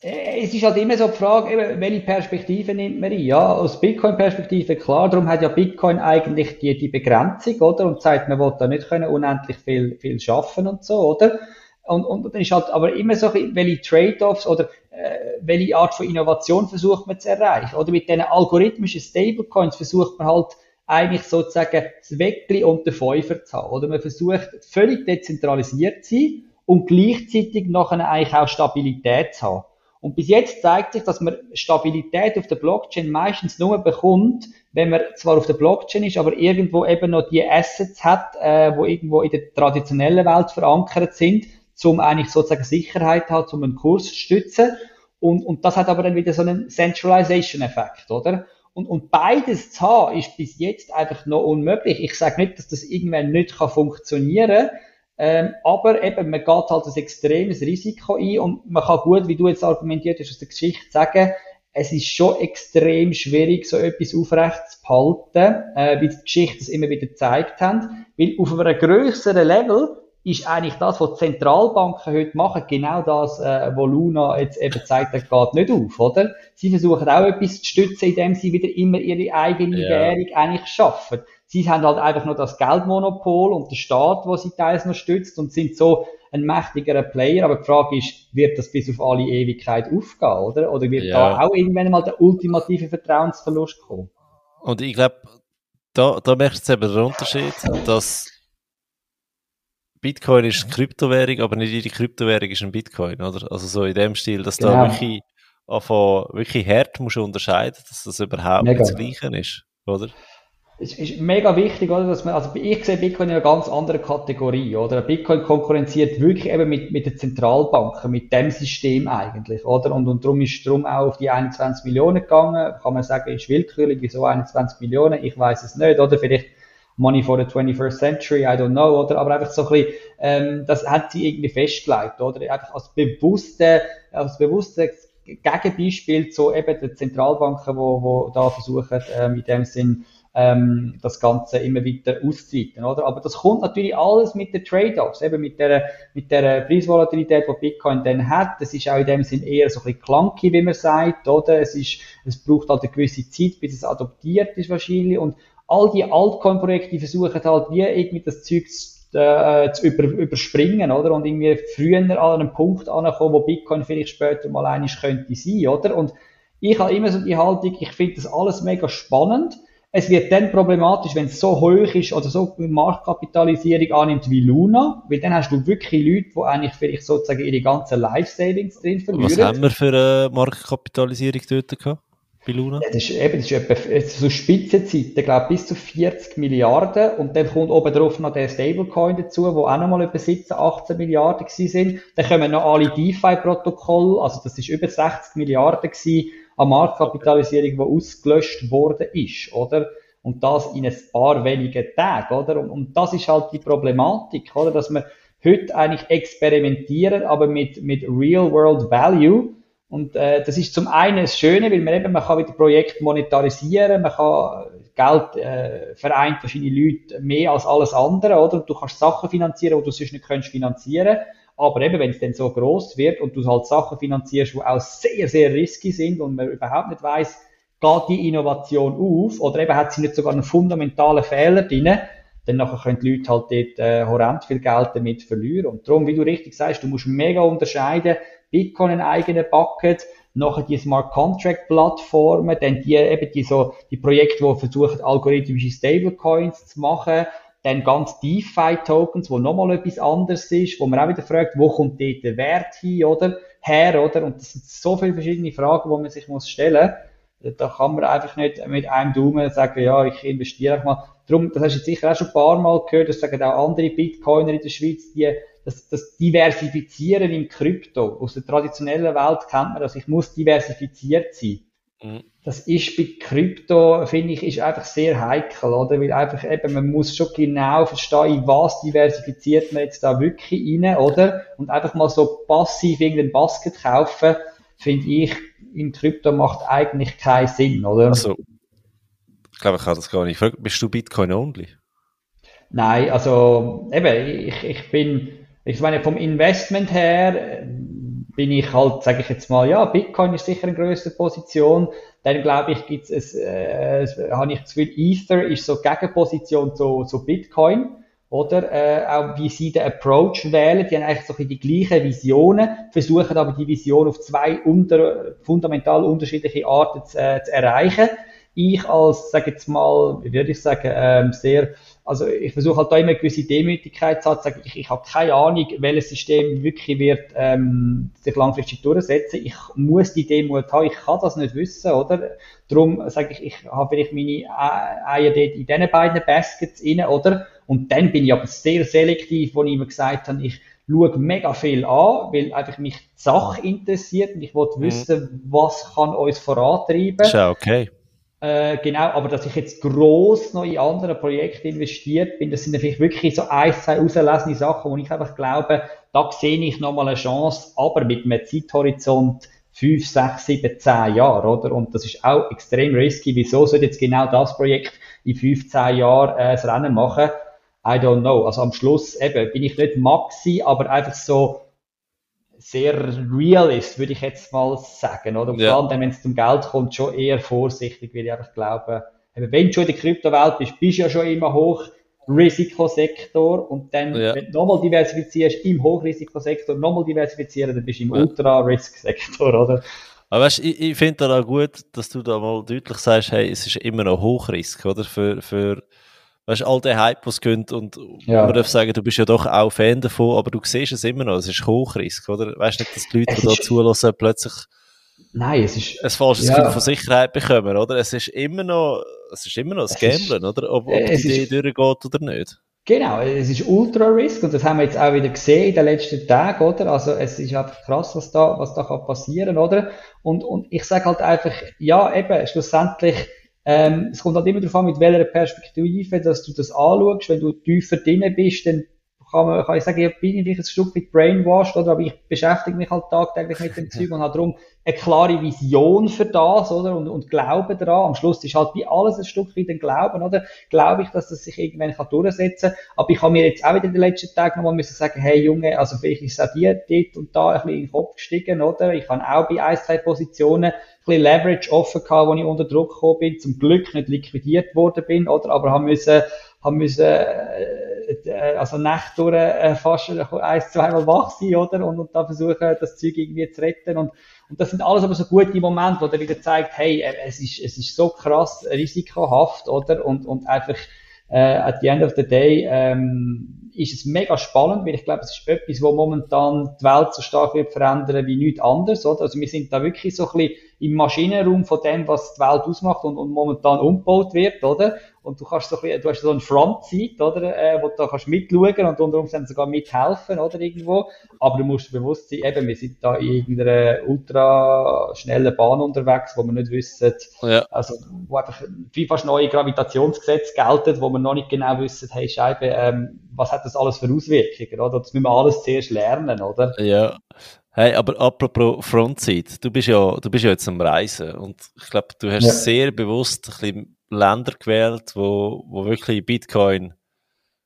Äh, es ist halt immer so die Frage, welche Perspektive nimmt man ein? Ja, aus Bitcoin-Perspektive klar, darum hat ja Bitcoin eigentlich die, die Begrenzung, oder? Und sagt, man will da nicht können unendlich viel, viel schaffen und so, oder? Und, und dann ist halt aber immer so, welche Trade-offs oder äh, welche Art von Innovation versucht man zu erreichen. Oder mit diesen algorithmischen Stablecoins versucht man halt eigentlich sozusagen das Weckli und den Fäufer zu haben. Oder man versucht völlig dezentralisiert zu sein und gleichzeitig nachher eigentlich auch Stabilität zu haben. Und bis jetzt zeigt sich, dass man Stabilität auf der Blockchain meistens nur bekommt, wenn man zwar auf der Blockchain ist, aber irgendwo eben noch die Assets hat, äh, wo irgendwo in der traditionellen Welt verankert sind, um eigentlich sozusagen Sicherheit hat, um einen Kurs zu stützen. Und, und das hat aber dann wieder so einen Centralization-Effekt, oder? Und, und beides zu haben, ist bis jetzt einfach noch unmöglich. Ich sage nicht, dass das irgendwann nicht kann funktionieren kann, ähm, aber eben, man geht halt ein extremes Risiko ein und man kann gut, wie du jetzt argumentiert hast, aus der Geschichte sagen, es ist schon extrem schwierig, so etwas aufrecht zu behalten, äh, wie die Geschichte es immer wieder gezeigt haben, weil auf einem grösseren Level ist eigentlich das, was die Zentralbanken heute machen, genau das, äh, wo Luna jetzt eben zeigt, das geht nicht auf, oder? Sie versuchen auch etwas zu stützen, indem sie wieder immer ihre eigene ja. Währung eigentlich schaffen. Sie haben halt einfach nur das Geldmonopol und der Staat, wo sie teils noch stützt und sind so ein mächtigerer Player. Aber die Frage ist, wird das bis auf alle Ewigkeit aufgehen, oder? Oder wird ja. da auch irgendwann mal der ultimative Vertrauensverlust kommen? Und ich glaube, da, da merkst du eben den Unterschied, dass Bitcoin ist eine Kryptowährung, aber nicht jede Kryptowährung ist ein Bitcoin, oder? Also so in dem Stil, dass genau. da wirklich, von wirklich hart musst unterscheiden, dass das überhaupt Mega. nicht das Gleiche ist, oder? Es ist mega wichtig, oder, dass man, also ich sehe Bitcoin in einer ganz anderen Kategorie, oder? Bitcoin konkurrenziert wirklich eben mit, mit den Zentralbanken, mit dem System eigentlich, oder? Und, und darum ist darum auch auf die 21 Millionen gegangen. Kann man sagen, ist willkürlich, wieso 21 Millionen? Ich weiß es nicht, oder? Vielleicht Money for the 21st Century, I don't know, oder? Aber einfach so ein bisschen, ähm, das hat sie irgendwie festgelegt, oder? Einfach als bewusste, als bewusste Gegenbeispiel zu eben den Zentralbanken, wo, wo da versuchen, ähm, in dem Sinn, ähm, das Ganze immer weiter auszuweiten, oder? Aber das kommt natürlich alles mit den Trade-offs, eben mit der, mit der Preisvolatilität, die Bitcoin dann hat. Das ist auch in dem Sinn eher so ein bisschen clunky, wie man sagt, oder? Es ist, es braucht halt eine gewisse Zeit, bis es adoptiert ist wahrscheinlich und all die Altcoin-Projekte versuchen halt wie irgendwie das Zeug zu, äh, zu über, überspringen, oder? Und irgendwie früher an einen Punkt ankommen, wo Bitcoin vielleicht später mal einig könnte sein, oder? Und ich habe immer so die Haltung, ich finde das alles mega spannend. Es wird dann problematisch, wenn es so hoch ist oder so eine Marktkapitalisierung annimmt wie Luna, weil dann hast du wirklich Leute, die eigentlich vielleicht sozusagen ihre ganzen Life-Savings drin verlieren. Was haben wir für eine Marktkapitalisierung dort gehabt? bei Luna? Ja, das ist eben, das ist etwa, so Spitzenzeiten, ich glaube bis zu 40 Milliarden und dann kommt oben drauf noch der Stablecoin dazu, wo auch nochmal etwa 17, 18 Milliarden gewesen sind. Dann kommen noch alle DeFi-Protokolle, also das ist über 60 Milliarden gewesen an Marktkapitalisierung, die ausgelöscht worden ist, oder? Und das in ein paar wenigen Tagen, oder? Und, und das ist halt die Problematik, oder? Dass wir heute eigentlich experimentieren, aber mit, mit Real World Value, und äh, das ist zum einen das Schöne, weil man eben, man kann wieder Projekte monetarisieren, man kann Geld äh, vereint verschiedene Leute mehr als alles andere, oder? Du kannst Sachen finanzieren, die du sonst nicht könntest finanzieren. Aber eben, wenn es dann so groß wird und du halt Sachen finanzierst, die auch sehr, sehr risky sind und man überhaupt nicht weiß, geht die Innovation auf oder eben hat sie nicht sogar einen fundamentalen Fehler drin, dann nachher können die Leute halt dort äh, horrend viel Geld damit verlieren. Und darum, wie du richtig sagst, du musst mega unterscheiden, Bitcoin einen eigenen Bucket, nachher die Smart Contract Plattformen, dann die eben die so die Projekte, die versuchen algorithmische Stablecoins zu machen, dann ganz DeFi-Tokens, wo nochmal etwas anderes ist, wo man auch wieder fragt, wo kommt dort der Wert hin, oder? Her, oder? Und das sind so viele verschiedene Fragen, die man sich muss stellen muss. Da kann man einfach nicht mit einem Daumen sagen, ja, ich investiere einfach mal. Darum, das hast du jetzt sicher auch schon ein paar Mal gehört, das sagen auch andere Bitcoiner in der Schweiz, die das, das Diversifizieren im Krypto. Aus der traditionellen Welt kennt man das, ich muss diversifiziert sein. Mhm. Das ist bei Krypto, finde ich, ist einfach sehr heikel, oder? Weil einfach eben, man muss schon genau verstehen, in was diversifiziert man jetzt da wirklich rein, oder? Und einfach mal so passiv irgendein Basket kaufen, finde ich, im Krypto macht eigentlich keinen Sinn, oder? Also, ich glaube, ich kann das gar nicht fragen. Bist du Bitcoin only? Nein, also, eben, ich, ich bin, ich meine, vom Investment her, bin ich halt, sage ich jetzt mal, ja, Bitcoin ist sicher eine größere Position. Dann glaube ich, gibt's es, äh, habe ich das Gefühl, Ether ist so Gegenposition zu, zu Bitcoin, oder? Äh, auch wie sie den Approach wählen, die haben eigentlich so die gleichen Visionen, versuchen aber die Vision auf zwei unter, fundamental unterschiedliche Arten zu, äh, zu erreichen. Ich als, sage jetzt mal, würde ich sagen, ähm, sehr also ich versuche halt da immer eine gewisse Demütigkeit zu sagen, ich, ich habe keine Ahnung, welches System wirklich wird ähm, sich langfristig durchsetzen. Ich muss die Demut haben, ich kann das nicht wissen, oder? Darum sage ich, ich habe vielleicht meine Eier dort in diesen beiden Baskets rein, oder? Und dann bin ich aber sehr selektiv, wo ich immer gesagt habe, ich schaue mega viel an, weil einfach mich die Sache interessiert und ich wollte mhm. wissen, was kann uns vorantreiben. Ist ja okay. Äh, genau, aber dass ich jetzt gross noch in andere Projekte investiert bin, das sind natürlich wirklich so ein, zwei auslesende Sachen, wo ich einfach glaube, da sehe ich nochmal eine Chance, aber mit einem Zeithorizont fünf, sechs, sieben, zehn Jahre, oder? Und das ist auch extrem risky. Wieso soll jetzt genau das Projekt in fünf, zehn Jahren äh, das Rennen machen? I don't know. Also am Schluss eben bin ich nicht Maxi, aber einfach so sehr real ist, würde ich jetzt mal sagen. Oder? Und ja. vor allem, wenn es zum Geld kommt, schon eher vorsichtig, weil ich einfach glaube, wenn du schon in der Kryptowelt bist, bist du ja schon immer hoch Risikosektor und dann, ja. wenn du nochmal diversifizierst im Hochrisikosektor, nochmal diversifizieren, dann bist du im ja. Ultra-Risk-Sektor, oder? Aber weißt, ich, ich finde da auch gut, dass du da mal deutlich sagst, hey, es ist immer noch Hochrisk, oder? Für, für weißt du, all der Hype, was gönnt und ja. man darf sagen, du bist ja doch auch Fan davon, aber du siehst es immer noch, es ist Hochrisk, oder? Weißt du nicht, dass die Leute, die da zulassen, plötzlich Nein, es ist, ein falsches ja. Gefühl von Sicherheit bekommen, oder? Es ist immer noch, es ist immer noch das Gamblen, oder? Ob, ob die Idee ist, durchgeht oder nicht. Genau, es ist Ultra Risk und das haben wir jetzt auch wieder gesehen in den letzten Tagen, oder? Also es ist einfach krass, was da, was da kann passieren, oder? Und, und ich sage halt einfach, ja, eben, schlussendlich, ähm, es kommt halt immer darauf an, mit welcher Perspektive, dass du das anschaust. Wenn du tiefer drin bist, dann kann, man, kann ich sagen, ich bin vielleicht ein Stück weit brainwashed, oder? Aber ich beschäftige mich halt tagtäglich mit dem [laughs] Zeug und habe darum eine klare Vision für das, oder? Und, und Glauben daran. Am Schluss ist halt wie alles ein Stück weit ein Glauben, oder? Glaube ich, dass das sich irgendwann kann durchsetzen kann. Aber ich habe mir jetzt auch wieder in den letzten Tagen nochmal müssen sagen, hey Junge, also vielleicht ist es auch dir dort und da ein bisschen in den Kopf gestiegen, oder? Ich habe auch bei ein, zwei Positionen ein bisschen Leverage offen gehabt, wo ich unter Druck gekommen bin. Zum Glück nicht liquidiert worden bin, oder? Aber haben müssen, haben müssen, äh also Nacht durch äh, fast ein, zweimal wach sein, oder? Und, und da versuchen, das Zeug irgendwie zu retten und und das sind alles aber so gute Momente, wo der wieder zeigt, hey, äh, es ist, es ist so krass risikohaft, oder? Und, und einfach, äh, at the end of the day, ähm, ist es mega spannend, weil ich glaube, es ist etwas, wo momentan die Welt so stark wird verändern wie nichts anderes, oder? Also wir sind da wirklich so ein bisschen im Maschinenraum von dem, was die Welt ausmacht und, und momentan umgebaut wird, oder? Und du kannst so ein bisschen, du hast so eine Frontseat, oder, äh, wo du da kannst mitschauen und unter Umständen sogar mithelfen, oder, irgendwo. Aber du musst bewusst sein, eben, wir sind da in irgendeiner ultra schnellen Bahn unterwegs, wo wir nicht wissen, ja. also, wo einfach wie fast neue Gravitationsgesetze gelten, wo wir noch nicht genau wissen, hey, Scheibe, ähm, was hat das alles für Auswirkungen, oder? Das müssen wir alles zuerst lernen, oder? Ja. Hey, aber apropos Frontseat, du bist ja, du bist ja jetzt am Reisen und ich glaube, du hast ja. sehr bewusst ein bisschen Länder gewählt, wo, wo wirklich Bitcoin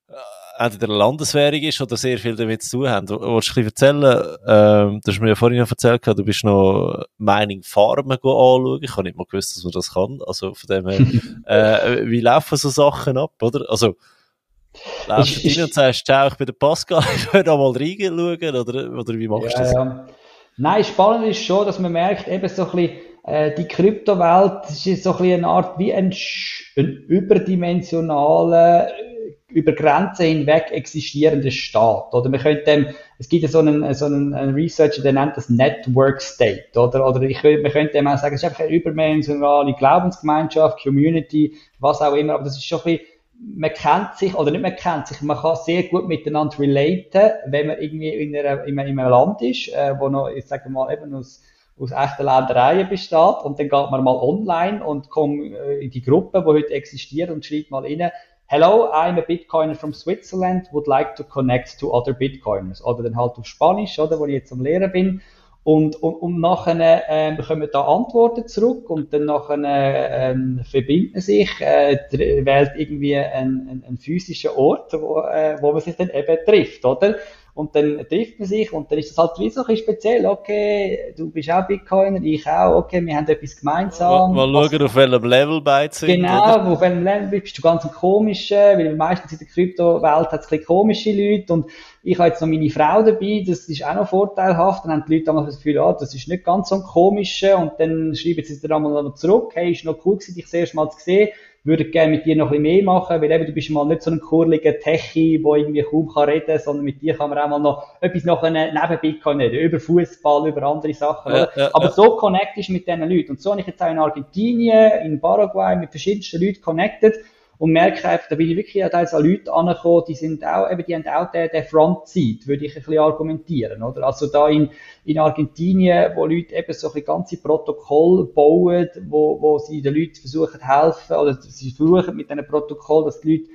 äh, entweder eine Landeswährung ist oder sehr viel damit zu tun haben. Willst du ein bisschen erzählen? Ähm, du hast mir ja vorhin noch erzählt, du bist noch Mining Farmen anschauen. Ich habe nicht mal gewusst, dass man das kann. Also von dem her, [laughs] äh, wie laufen so Sachen ab, oder? Also, Läufst du rein und sagst, ciao, ich bin der Pascal, [laughs] ich will da mal reinschauen, oder, oder wie machst du das? Ja. Nein, spannend ist schon, dass man merkt, eben so ein bisschen, äh, die Kryptowelt ist so ein bisschen eine Art wie ein, ein überdimensionaler, über Grenzen hinweg existierenden Staat. Oder man könnte dem, es gibt ja so einen, so einen, einen Researcher, der nennt das Network State. Oder, oder ich, man könnte dem auch sagen, es ist einfach eine übermenschliche Glaubensgemeinschaft, Community, was auch immer, aber das ist schon ein bisschen, man kennt sich, oder nicht man kennt sich, man kann sehr gut miteinander relaten, wenn man irgendwie in, einer, in, einem, Land ist, äh, wo noch, ich sage mal, eben aus, aus echten Ländereien besteht, und dann geht man mal online und kommt äh, in die Gruppe, die heute existiert, und schreibt mal rein, Hello, I'm a Bitcoiner from Switzerland, would like to connect to other Bitcoiners. Oder dann halt auf Spanisch, oder, wo ich jetzt am Lehren bin. Und, und, und nachher ähm, bekommen da Antworten zurück und dann nachher ähm, verbindet man sich, äh, wählt irgendwie einen, einen, einen physischen Ort, wo, äh, wo man sich dann eben trifft, oder? Und dann trifft man sich und dann ist das halt wie so ein bisschen speziell. Okay, du bist auch Bitcoiner, ich auch. Okay, wir haben etwas gemeinsam. Mal, mal schauen, auf welchem Level beide sind. Genau, oder? auf welchem Level bist du ganz ein komischer, weil meistens in der Kryptowelt hat es ein komische Leute und ich habe jetzt noch meine Frau dabei, das ist auch noch vorteilhaft. Dann haben die Leute damals das Gefühl, ah, das ist nicht ganz so ein komischer und dann schreiben sie dann einmal noch zurück, hey, ist noch cool gewesen, dich das erste Mal zu sehen würde gerne mit dir noch ein bisschen mehr machen, weil eben du bist mal nicht so ein kurliger Techie, der irgendwie kaum kann reden kann, sondern mit dir kann man auch mal noch etwas noch neben Bitcoin reden, über Fußball, über andere Sachen. Ja, ja, Aber ja. so connectest mit diesen Leuten. Und so habe ich jetzt auch in Argentinien, in Paraguay mit verschiedensten Leuten connected und merke einfach, da bin ich wirklich an diese Leute angekommen, die sind auch, eben, die haben auch den, den Frontzeit, würde ich ein bisschen argumentieren, oder? Also da in, in Argentinien, wo Leute eben so ein ganze Protokoll bauen, wo, wo sie den Leuten versuchen helfen, oder sie versuchen mit diesem Protokoll, dass die Leute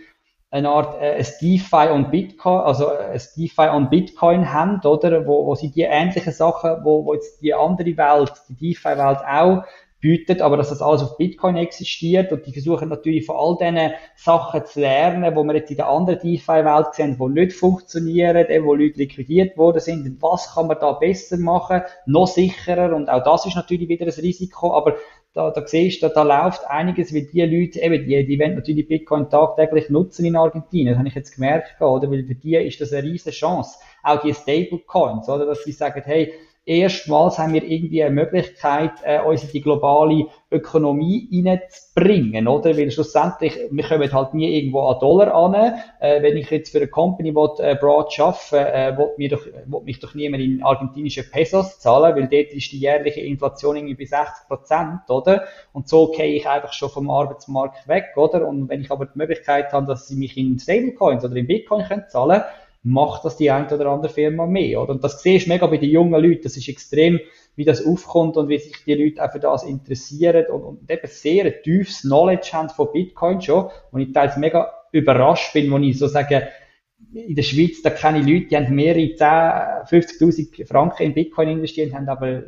eine Art äh, ein DeFi on Bitcoin, also ein DeFi on Bitcoin haben, oder? Wo, wo sie die ähnlichen Sachen, wo, wo jetzt die andere Welt, die DeFi-Welt auch bietet, aber dass das alles auf Bitcoin existiert und die versuchen natürlich von all diesen Sachen zu lernen, wo wir jetzt in der anderen DeFi-Welt sehen, die nicht funktionieren, wo Leute liquidiert worden sind, was kann man da besser machen, noch sicherer und auch das ist natürlich wieder ein Risiko, aber da, da siehst du, da, da läuft einiges, weil die Leute, eben, die, die wollen natürlich Bitcoin tagtäglich nutzen in Argentinien, das habe ich jetzt gemerkt, oder? Weil für die ist das eine riesige Chance. Auch die Stablecoins, oder? Dass sie sagen, hey, erstmals haben wir irgendwie eine Möglichkeit, äh, uns in die globale Ökonomie reinzubringen, oder? Weil schlussendlich, wir kommen halt nie irgendwo an Dollar an. Äh, wenn ich jetzt für eine Company will, äh, broad arbeiten äh, will, mir doch, will mich doch niemand in argentinische Pesos zahlen, weil dort ist die jährliche Inflation irgendwie bei 60 Prozent, oder? Und so gehe ich einfach schon vom Arbeitsmarkt weg, oder? Und wenn ich aber die Möglichkeit habe, dass sie mich in Stablecoins oder in Bitcoin können zahlen macht das die eine oder andere Firma mehr, oder? Und das siehst du mega bei den jungen Leuten, das ist extrem, wie das aufkommt und wie sich die Leute auch für das interessieren und, und eben sehr tiefes Knowledge haben von Bitcoin schon, wo ich teils mega überrascht bin, wo ich so sage, in der Schweiz, da kenne ich Leute, die haben mehrere 10, 50.000 Franken in Bitcoin investiert, haben aber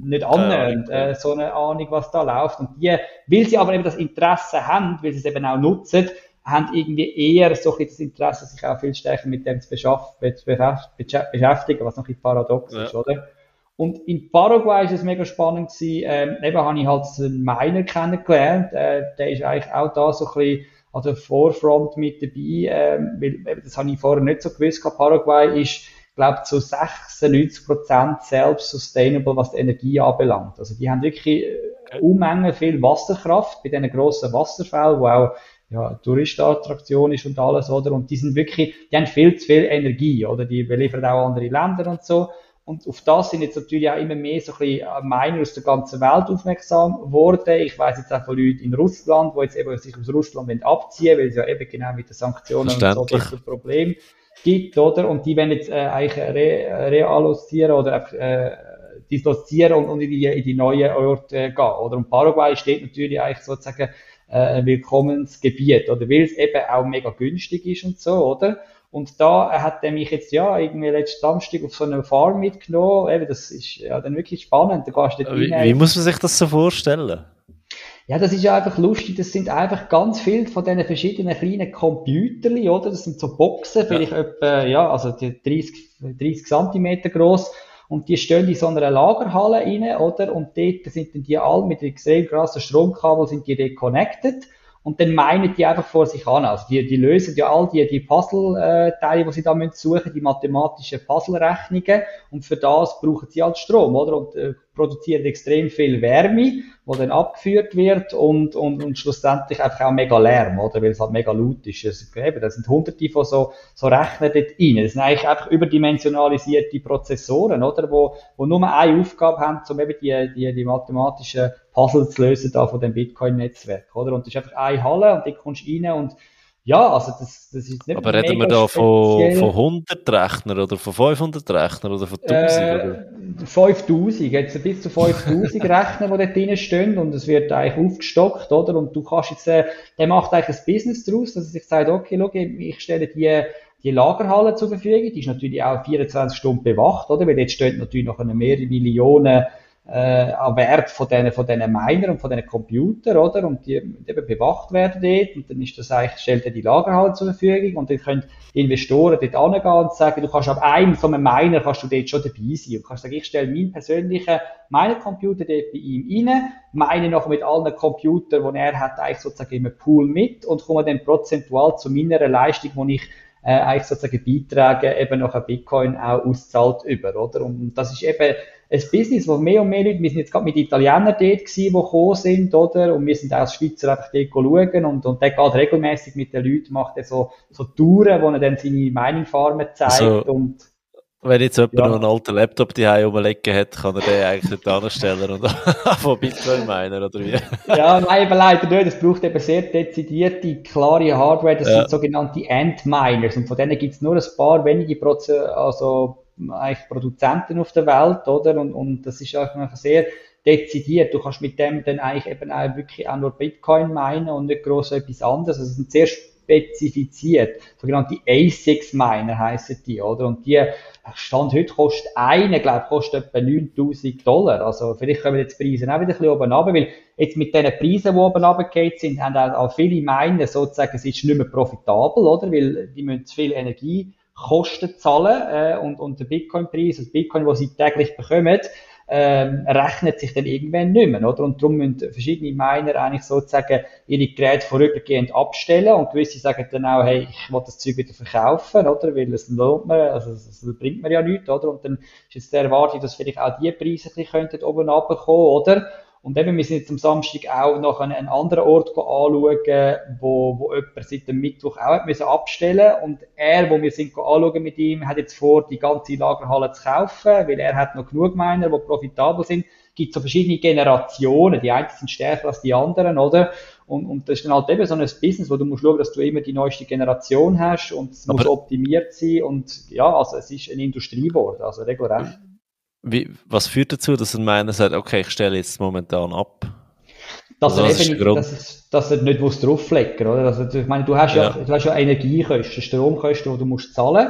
nicht annähernd äh, so eine Ahnung, was da läuft. Und die, weil sie aber eben das Interesse haben, weil sie es eben auch nutzen, haben irgendwie eher so das Interesse, sich auch viel stärker mit dem zu beschäftigen, was noch ein paradox ja. ist, oder? Und in Paraguay ist es mega spannend gewesen, ähm, eben habe ich halt einen Miner kennengelernt, äh, der ist eigentlich auch da so ein bisschen an der Forefront mit dabei, ähm, weil, das habe ich vorher nicht so gewusst, Paraguay ist, glaube zu 96 Prozent self-sustainable, was die Energie anbelangt. Also die haben wirklich äh, Unmengen viel Wasserkraft bei diesen grossen Wasserfällen, wo auch ja, Touristenattraktion ist und alles, oder? Und die sind wirklich, die haben viel zu viel Energie, oder? Die beliefern auch andere Länder und so. Und auf das sind jetzt natürlich auch immer mehr so ein bisschen Miner aus der ganzen Welt aufmerksam geworden. Ich weiß jetzt auch von Leuten in Russland, die jetzt eben sich aus Russland abziehen weil es ja eben genau mit den Sanktionen und so ein Problem gibt, oder? Und die werden jetzt äh, eigentlich re reallozieren oder äh, dislozieren und, und in, die, in die neuen Orte äh, gehen, oder? Und Paraguay steht natürlich eigentlich sozusagen äh, Willkommensgebiet, oder weil es eben auch mega günstig ist und so, oder? Und da hat er mich jetzt ja irgendwie letzten Samstag auf so eine Farm mitgenommen. Eben, das ist ja dann wirklich spannend. Da gehst du wie, wie muss man sich das so vorstellen? Ja, das ist ja einfach lustig. Das sind einfach ganz viele von diesen verschiedenen kleinen Computerli, oder? Das sind so Boxen, vielleicht ja. etwa, ja, also 30, 30 Zentimeter groß und die stehen in so einer Lagerhalle rein, oder? Und dort sind dann die alle mit extrem krassen Stromkabel sind die reconnected und dann meinen die einfach vor sich an. Also die, die lösen ja all die, die Puzzle-Teile, die sie da suchen, die mathematischen Puzzle-Rechnungen und für das brauchen sie halt Strom, oder? Und äh, produzieren extrem viel Wärme, die dann abgeführt wird und, und, und schlussendlich einfach auch mega Lärm, oder? Weil es halt mega laut ist. Es, eben, da sind hunderte von so, so Rechnern dort rein. Das sind eigentlich einfach überdimensionalisierte Prozessoren, oder? Wo, wo nur eine Aufgabe haben, um eben die, die, die mathematischen Puzzle zu lösen da von dem Bitcoin-Netzwerk, oder? Und das ist einfach eine Halle und die kommst rein und ja, also das, das ist nicht Aber reden wir da von, von 100 Rechnern oder von 500 Rechnern oder von 1000? Äh, oder? 5000, jetzt bis zu 5000 [laughs] Rechner, die dort drin stehen und es wird eigentlich aufgestockt, oder? Und du kannst jetzt, äh, der macht eigentlich ein Business daraus, dass er sich sagt, okay, schau, ich stelle die, die Lagerhalle zur Verfügung, die ist natürlich auch 24 Stunden bewacht, oder? Weil jetzt stehen natürlich noch eine mehrere Millionen äh, an Wert von diesen, von diesen Miner und von diesen Computer, oder? Und die, die eben bewacht werden dort. Und dann ist das eigentlich, stellt er die Lagerhalle zur Verfügung. Und dann können Investoren dort angehen und sagen, du kannst ab einem so einem Miner kannst du dort schon dabei sein. Und kannst sagen, ich stelle meinen persönlichen Miner-Computer dort bei ihm rein, meine noch mit allen Computern, die er hat, eigentlich sozusagen im Pool mit und komme dann prozentual zu meiner Leistung, die ich äh, eigentlich sozusagen beitragen, eben noch ein Bitcoin auch auszahlt über, oder? Und das ist eben ein Business, wo mehr und mehr Leute, wir sind jetzt gerade mit Italienern dort gewesen, die gekommen sind, oder? Und wir sind auch als Schweizer einfach dort schauen und, und der geht regelmäßig mit den Leuten, macht er so, so Touren, wo er dann seine Mining-Farmen zeigt also, und wenn jetzt jemand ja. noch einen alten Laptop die rumlegen hat, kann er den eigentlich nicht anstellen und [laughs] von Bitcoin meinen, oder wie? ja, nein, eben leider nicht. Es braucht eben sehr dezidierte, klare Hardware. Das ja. sind sogenannte Endminers. Und von denen gibt es nur ein paar wenige Proze also eigentlich Produzenten auf der Welt, oder? Und, und das ist einfach sehr dezidiert. Du kannst mit dem dann eigentlich eben auch wirklich auch nur Bitcoin meinen und nicht groß etwas anderes. Also es sind sehr spezifiziert. Sogenannte ASICs Miner heißen die, oder? Und die Stand heute kostet eine, glaube ich, kostet etwa 9000 Dollar. Also vielleicht kommen jetzt die Preise auch wieder ein bisschen oben runter, weil jetzt mit diesen Preisen, die oben runtergefallen sind, haben auch viele Miner sozusagen, es ist nicht mehr profitabel, oder? Weil die müssen zu viel Energie Kosten zahlen äh, und, und der Bitcoin-Preis, das Bitcoin, das sie täglich bekommen, ähm, rechnet sich dann irgendwann nicht mehr, oder? Und darum müssen verschiedene Miner eigentlich sozusagen ihre Geräte vorübergehend abstellen und gewisse sagen dann auch, hey, ich will das Zeug wieder verkaufen, oder? Weil es lohnt mir, also es bringt mir ja nichts, oder? Und dann ist jetzt der Erwartung, dass vielleicht auch die Preise ein bisschen oben runterkommen, oder? Und eben, wir sind jetzt am Samstag auch noch an einen anderen Ort anschauen, wo, wo jemand seit dem Mittwoch auch hat müssen abstellen Und er, wo wir sind anschauen mit ihm, hat jetzt vor, die ganze Lagerhalle zu kaufen, weil er hat noch genug Miner, die profitabel sind. Es gibt so verschiedene Generationen. Die einen sind stärker als die anderen, oder? Und, und das ist dann halt eben so ein Business, wo du musst schauen, dass du immer die neueste Generation hast und es muss optimiert sein. Und ja, also es ist eine Industrie geworden, also regelrecht. Wie, was führt dazu, dass ein Miner sagt, okay, ich stelle jetzt momentan ab? Dass, also, er, eben, dass, es, dass er nicht muss drauflegen oder? Also, ich meine, du hast ja, ja du hast ja Energiekosten, Stromkosten, die du musst zahlen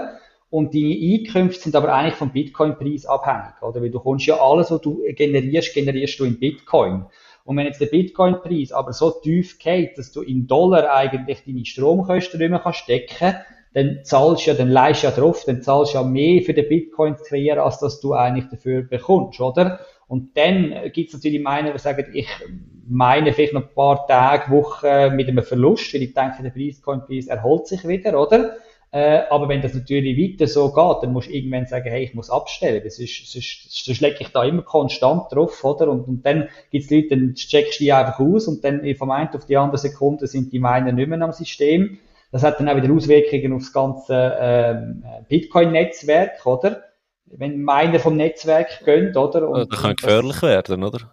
und deine Einkünfte sind aber eigentlich vom Bitcoin-Preis abhängig, oder? Weil du kommst ja alles, was du generierst, generierst du in Bitcoin. Und wenn jetzt der Bitcoin-Preis aber so tief geht, dass du in Dollar eigentlich deine Stromkosten nicht mehr kannst decken dann zahlst du ja, dann leist ja drauf, dann zahlst du ja mehr für den Bitcoin zu kreieren, als dass du eigentlich dafür bekommst, oder? Und dann gibt es natürlich meine, die sagen, ich meine vielleicht noch ein paar Tage, Wochen mit einem Verlust, weil ich denke, der Bitcoin-Preis erholt sich wieder, oder? Äh, aber wenn das natürlich weiter so geht, dann musst du irgendwann sagen, hey, ich muss abstellen. Das ist, sonst, sonst lege ich da immer konstant drauf, oder? Und, und dann gibt's Leute, dann checkst du die einfach aus und dann vom einen auf die andere Sekunde sind die Miner nicht mehr am System. Das hat dann auch wieder Auswirkungen auf das ganze ähm, Bitcoin-Netzwerk, oder? Wenn Miner vom Netzwerk gehen, oder? Und, das kann gefährlich werden, oder?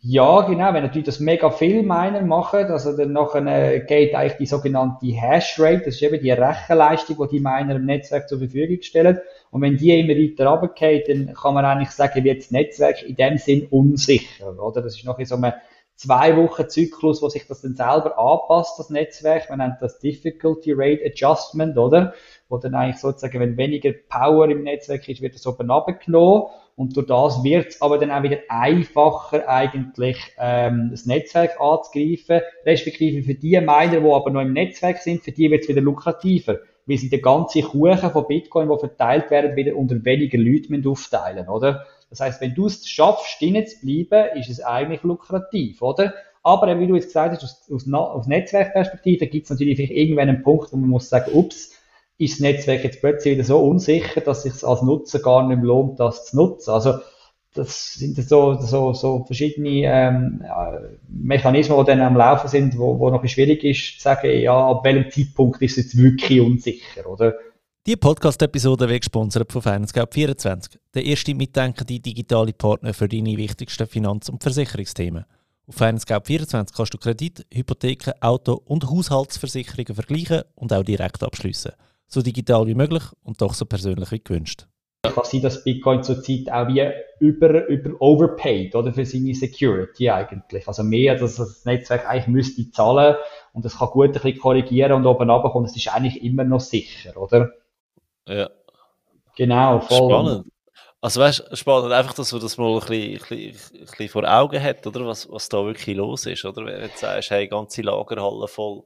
Ja, genau. Wenn natürlich das mega viel Miner machen, also dann nachher geht eigentlich die sogenannte Hashrate, das ist eben die Rechenleistung, die die Miner im Netzwerk zur Verfügung stellen. Und wenn die immer weiter runtergeht, dann kann man eigentlich sagen, wird das Netzwerk in dem Sinn unsicher, oder? Das ist noch so einem zwei Wochen Zyklus, wo sich das dann selber anpasst, das Netzwerk. Man nennt das Difficulty Rate Adjustment, oder? Wo dann eigentlich sozusagen, wenn weniger Power im Netzwerk ist, wird das oben abgenommen. Und durch das wird es aber dann auch wieder einfacher, eigentlich ähm, das Netzwerk anzugreifen. Respektive für die Miner, die aber noch im Netzwerk sind, für die wird es wieder lukrativer. Weil sie den ganzen Kuchen von Bitcoin, die verteilt werden, wieder unter weniger Leuten aufteilen, oder? Das heißt, wenn du es schaffst, drinnen zu bleiben, ist es eigentlich lukrativ, oder? Aber wie du jetzt gesagt hast, aus, aus, aus Netzwerkperspektive gibt es natürlich irgendwann einen Punkt, wo man muss sagen, ups, ist das Netzwerk jetzt plötzlich wieder so unsicher, dass es sich als Nutzer gar nicht mehr lohnt, das zu nutzen. Also das sind so, so, so verschiedene ähm, Mechanismen, die dann am Laufen sind, wo, wo noch schwierig ist, zu sagen, ja, ab welchem Zeitpunkt ist es jetzt wirklich unsicher, oder? Die Podcast-Episode wird gesponsert von FinanceGap24, der erste mitdenkende digitale Partner für deine wichtigsten Finanz- und Versicherungsthemen. Auf FinanceGap24 kannst du Kredit, Hypotheken, Auto- und Haushaltsversicherungen vergleichen und auch direkt abschließen. So digital wie möglich und doch so persönlich wie gewünscht. Kann sein, dass Bitcoin zurzeit auch wie über, über overpaid oder für seine Security eigentlich. Also mehr, dass das Netzwerk eigentlich müsste zahlen und es kann gut ein bisschen korrigieren und oben runterkommen. Es ist eigentlich immer noch sicher, oder? Ja. Genau, voll. Spannend. Also weißt spannend einfach, dass man das mal ein bisschen, ein bisschen, ein bisschen vor Augen hat, oder? Was, was da wirklich los ist, oder? Wenn du sagst, hey, ganze Lagerhalle voll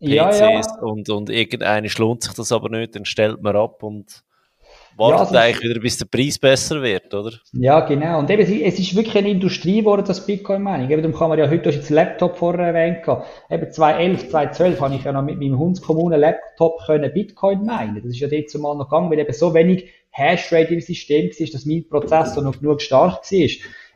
PCs ja, ja. und, und irgendeine lohnt sich das aber nicht, dann stellt man ab und wartet ja, eigentlich wieder, bis der Preis besser wird, oder? Ja, genau. Und eben, es ist wirklich eine Industrie geworden, das Bitcoin-Mining. Eben, darum kann man ja heute, du hast Laptop vorher erwähnt, eben 2011, 2012 habe ich ja noch mit meinem Hundskommunen Laptop können Bitcoin minen. Das ist ja dort zumal noch gegangen, weil eben so wenig Hashrate im System war, dass mein Prozessor noch genug stark war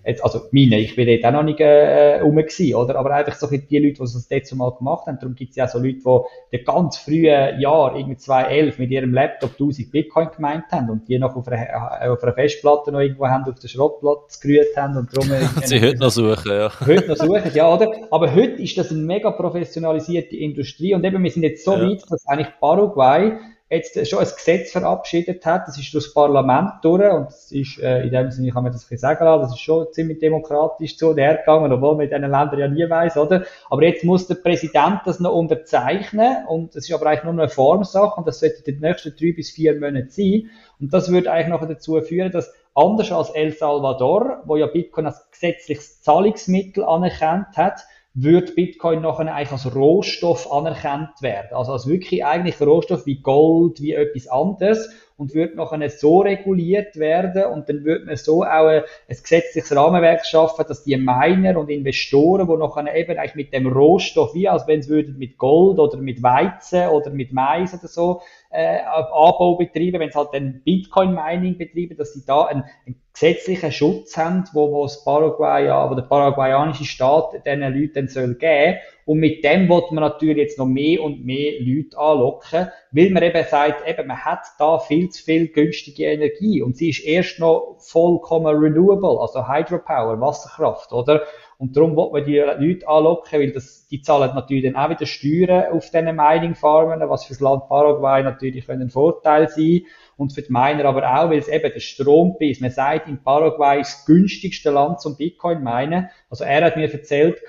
Jetzt, also meine, ich bin dort auch noch nicht äh, rum gewesen, oder? Aber einfach so die Leute, die das dort mal gemacht haben, darum gibt es ja auch so Leute, die in ganz frühen Jahr, irgendwie 2011, mit ihrem Laptop 1000 Bitcoin gemeint haben und die noch auf einer, äh, auf einer Festplatte noch irgendwo haben, auf den Schrottplatz gerührt haben und darum... [laughs] Sie heute noch suchen, ja. Heute noch suchen, ja, oder? Aber heute ist das eine mega professionalisierte Industrie und eben, wir sind jetzt so ja. weit, dass eigentlich Paraguay jetzt schon ein Gesetz verabschiedet hat. Das ist durchs Parlament durch und das ist, äh, in dem Sinne kann man das ein sagen lassen, das ist schon ziemlich demokratisch zu hergegangen, obwohl man in diesen Ländern ja nie weiß, oder? Aber jetzt muss der Präsident das noch unterzeichnen und das ist aber eigentlich nur eine Formsache und das sollte in den nächsten drei bis vier Monaten sein. Und das würde eigentlich noch dazu führen, dass anders als El Salvador, wo ja Bitcoin als gesetzliches Zahlungsmittel anerkannt hat, würde Bitcoin nachher eigentlich als Rohstoff anerkannt werden. Also als wirklich eigentlich Rohstoff wie Gold, wie etwas anderes und würde nachher so reguliert werden und dann würde man so auch ein, ein gesetzliches Rahmenwerk schaffen, dass die Miner und Investoren, die nachher eben eigentlich mit dem Rohstoff, wie als wenn würden mit Gold oder mit Weizen oder mit Mais oder so, äh, Anbau betreiben, wenn es halt ein Bitcoin-Mining betreiben, dass sie da einen, einen gesetzlichen Schutz haben, wo, wo das Paraguay, ja, wo der paraguayanische Staat diesen Leuten soll geben. Und mit dem wird man natürlich jetzt noch mehr und mehr Leute anlocken, weil man eben sagt, eben, man hat da viel zu viel günstige Energie und sie ist erst noch vollkommen renewable, also Hydropower, Wasserkraft, oder? Und darum wird man die Leute anlocken, weil das, die zahlen natürlich dann auch wieder Steuern auf diesen Mining-Farmen, was für das Land Paraguay natürlich ein Vorteil sein und für die Miner aber auch, weil es eben der Strompreis, man sagt, in Paraguay ist das günstigste Land zum Bitcoin minen. Also er hat mir erzählt,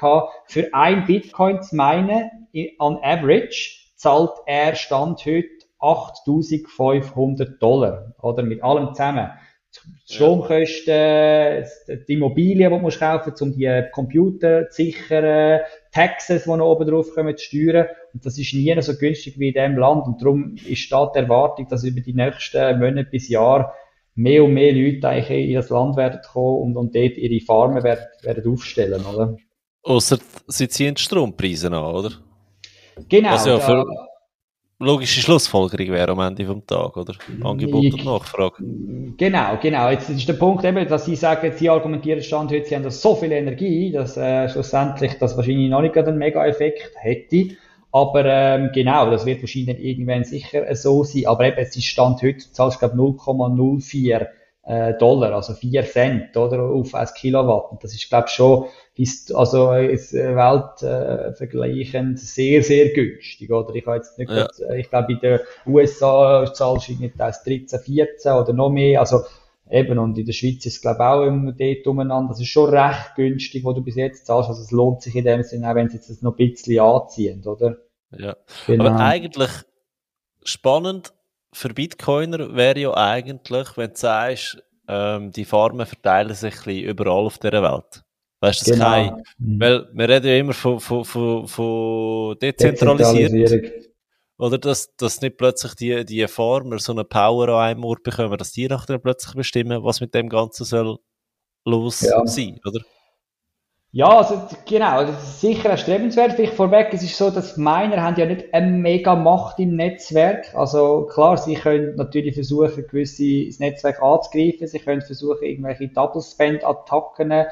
für ein Bitcoin zu minen, on average, zahlt er Stand heute 8500 Dollar, oder mit allem zusammen. Stromkosten, die Immobilien, die du musst kaufen um die Computer zu sichern, Taxes, die noch oben drauf kommen, zu steuern. Und das ist nie so günstig wie in diesem Land. Und darum ist da die Erwartung, dass über die nächsten Monate bis Jahre mehr und mehr Leute eigentlich in das Land werden kommen und, und dort ihre Farmen werden, werden aufstellen, oder? Außer sie ziehen die Strompreise an, oder? Genau. Was ja für logische Schlussfolgerung wäre am Ende vom Tag, oder? Angebot und Nachfrage. Genau, genau. Jetzt ist der Punkt eben, dass Sie sagen, Sie argumentieren Stand heute, Sie haben so viel Energie, dass äh, schlussendlich das wahrscheinlich noch nicht einen Mega-Effekt hätte. Aber ähm, genau, das wird wahrscheinlich irgendwann sicher so sein. Aber eben, es ist Stand heute, du zahlst glaube 0,04 äh, Dollar, also 4 Cent, oder, auf ein Kilowatt. Und das ist glaube schon, also ist äh, weltvergleichend äh, sehr, sehr günstig, oder? Ich jetzt nicht, ja. grad, äh, ich glaube in den USA zahlst du nicht 13, 14 oder noch mehr, also Eben, und in der Schweiz ist es, glaube ich, auch immer dort umeinander. Das ist schon recht günstig, wo du bis jetzt zahlst. Also es lohnt sich in dem Sinne auch, wenn sie jetzt noch ein bisschen anziehen, oder? Ja. Genau. Aber eigentlich spannend für Bitcoiner wäre ja eigentlich, wenn du sagst, ähm, die Farmen verteilen sich ein bisschen überall auf dieser Welt. Weißt du, das genau. kein, mhm. weil wir reden ja immer von, von, von, von dezentralisiert. Oder dass, dass nicht plötzlich die, die Farmer so eine Power an einem Ort bekommen, dass die nachher plötzlich bestimmen, was mit dem Ganzen soll los ja. sein, oder? Ja, also genau, das ist sicher erstrebenswert. Vielleicht vorweg, es ist so, dass Miner haben ja nicht eine mega Macht im Netzwerk. Also klar, sie können natürlich versuchen, gewisse das Netzwerk anzugreifen, sie können versuchen, irgendwelche Double Spend Attacken äh,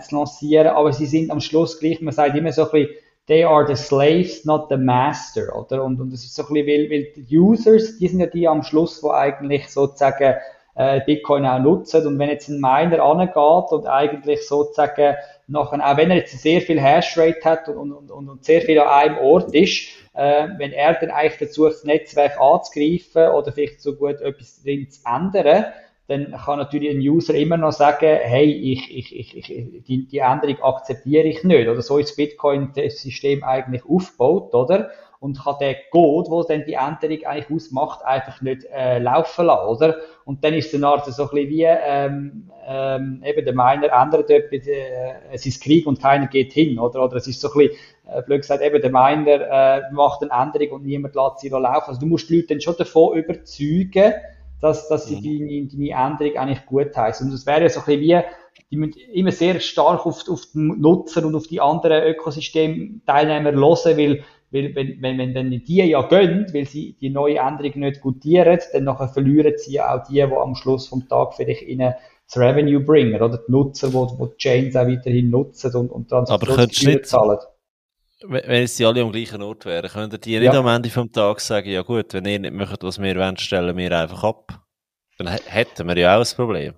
zu lancieren, aber sie sind am Schluss gleich, man sagt immer so ein bisschen, they are the slaves, not the master, oder? Und, und das ist so ein bisschen, weil, weil die Users, die sind ja die am Schluss, wo eigentlich sozusagen äh, Bitcoin auch nutzen. Und wenn jetzt ein Miner angeht und eigentlich sozusagen nachher, auch wenn er jetzt sehr viel Hashrate hat und, und, und, und sehr viel an einem Ort ist, äh, wenn er dann eigentlich versucht, das Netzwerk anzugreifen oder vielleicht so gut etwas drin zu ändern, dann kann natürlich ein User immer noch sagen, hey, ich, ich, ich, ich, die, die Änderung akzeptiere ich nicht. Oder so ist das Bitcoin-System eigentlich aufgebaut, oder? Und kann den Code, wo dann die Änderung eigentlich ausmacht, einfach nicht äh, laufen lassen, oder? Und dann ist es eine Art so ein bisschen wie, ähm, ähm, eben der Miner ändert etwas, äh, es ist Krieg und keiner geht hin, oder? Oder es ist so ein bisschen, äh, blöd gesagt, eben der Miner äh, macht eine Änderung und niemand lässt sie laufen. Also du musst die Leute dann schon davon überzeugen, dass, dass sie mhm. deine, deine Änderung eigentlich gut heißen. Und es wäre so ein bisschen wie, die müssen immer sehr stark auf, auf den Nutzer und auf die anderen Ökosystemteilnehmer hören, weil weil wenn, wenn, wenn dann die ja gehen, weil sie die neue Änderung nicht gutieren, dann nachher verlieren sie ja auch die, die am Schluss vom Tag vielleicht ihnen das Revenue bringen, oder die Nutzer, die, die Chains auch weiterhin nutzen und, und Transaktionsgebühren zahlen. Wenn die alle am gleichen Ort wären, könnten die ja. nicht am Ende vom Tag sagen, ja gut, wenn ihr nicht möchtet, was wir wollen, stellen wir einfach ab. Dann hätten wir ja auch ein Problem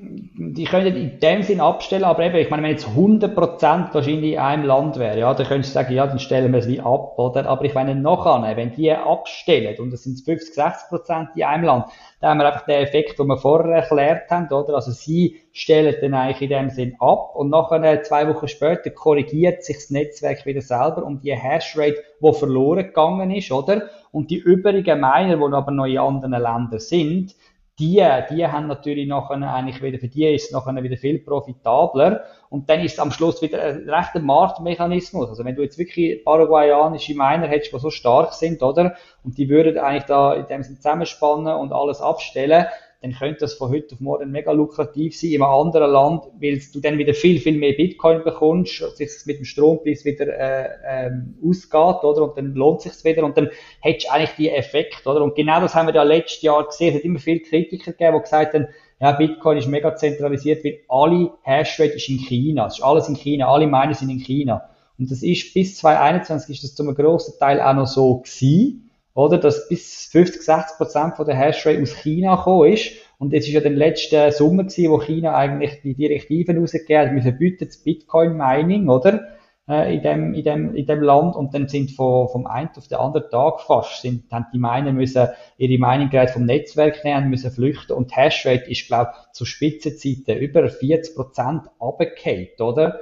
die können in dem Sinn abstellen, aber eben, ich meine, wenn jetzt 100% wahrscheinlich in einem Land wäre, ja, dann könntest du sagen, ja, dann stellen wir es wie ab, oder? Aber ich meine, nachher, wenn die abstellen, und es sind 50, 60% in einem Land, dann haben wir einfach den Effekt, den wir vorher erklärt haben, oder? Also sie stellen dann eigentlich in dem Sinn ab, und nachher, zwei Wochen später, korrigiert sich das Netzwerk wieder selber um die Hashrate, die verloren gegangen ist, oder? Und die übrigen Miner, die aber noch in anderen Ländern sind, die, die haben natürlich nachher eigentlich wieder, für die ist es nachher wieder viel profitabler. Und dann ist es am Schluss wieder ein rechter Marktmechanismus. Also wenn du jetzt wirklich paraguayanische Miner hättest, die so stark sind, oder? Und die würden eigentlich da in dem Sinne zusammenspannen und alles abstellen, dann könnte das von heute auf morgen mega lukrativ sein in einem anderen Land, weil du dann wieder viel, viel mehr Bitcoin bekommst, sich mit dem Strompreis wieder äh, ähm, ausgeht, oder? Und dann lohnt sich's wieder und dann hättest du eigentlich die Effekt, oder? Und genau das haben wir ja letztes Jahr gesehen. Es hat immer viele Kritiker gegeben, die gesagt haben, ja, Bitcoin ist mega zentralisiert, weil alle Hashrate ist in China. Es ist alles in China, alle Miner sind in China. Und das ist bis 2021 ist das zum grossen Teil auch noch so gewesen oder? Dass bis 50, 60 Prozent von der Hashrate aus China gekommen ist. Und jetzt ist ja der letzte Sommer gewesen, wo China eigentlich die Direktiven rausgegeben hat, wir verbieten das Bitcoin-Mining, oder? Äh, in dem, in dem, in dem Land. Und dann sind von, vom einen auf den anderen Tag fast, sind, haben die Miner müssen ihre Mining-Geräte vom Netzwerk nehmen, müssen flüchten. Und Hashrate ist, glaube ich, zu Spitzenzeiten über 40 Prozent runtergefallen, oder?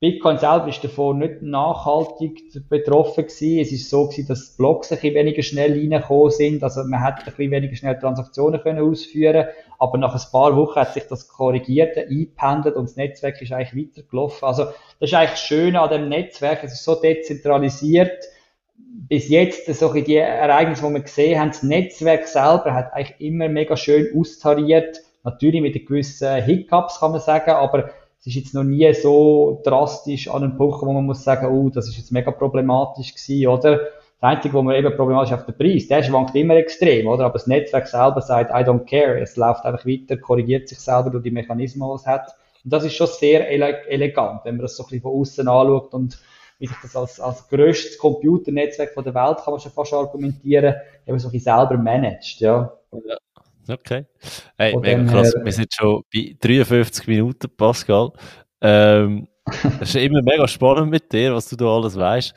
Bitcoin selber ist davon nicht nachhaltig betroffen gewesen. Es ist so gewesen, dass Blocks ein bisschen weniger schnell reingekommen sind. Also man hat ein bisschen weniger schnell Transaktionen können ausführen. Aber nach ein paar Wochen hat sich das korrigiert, eingependelt und das Netzwerk ist eigentlich weitergelaufen. Also das ist eigentlich das Schöne an dem Netzwerk. Es ist so dezentralisiert. Bis jetzt, so die Ereignisse, die wir gesehen haben, das Netzwerk selber hat eigentlich immer mega schön austariert. Natürlich mit gewissen Hiccups kann man sagen, aber es ist jetzt noch nie so drastisch an einem Punkt, wo man muss sagen, oh, das ist jetzt mega problematisch gewesen, oder? Das Einzige, wo man eben problematisch ist, auf der Preis. Der schwankt immer extrem, oder? Aber das Netzwerk selber sagt, I don't care. Es läuft einfach weiter, korrigiert sich selber durch die Mechanismen, die es hat. Und das ist schon sehr ele elegant, wenn man das so ein bisschen von außen anschaut und wie sich das als, als grösstes Computernetzwerk der Welt, kann man schon fast argumentieren, eben so ein bisschen selber managt, ja. ja. Okay. Hey, mega krass. Wir sind schon bei 53 Minuten, Pascal. Ähm, es ist immer mega spannend mit dir, was du da alles weißt.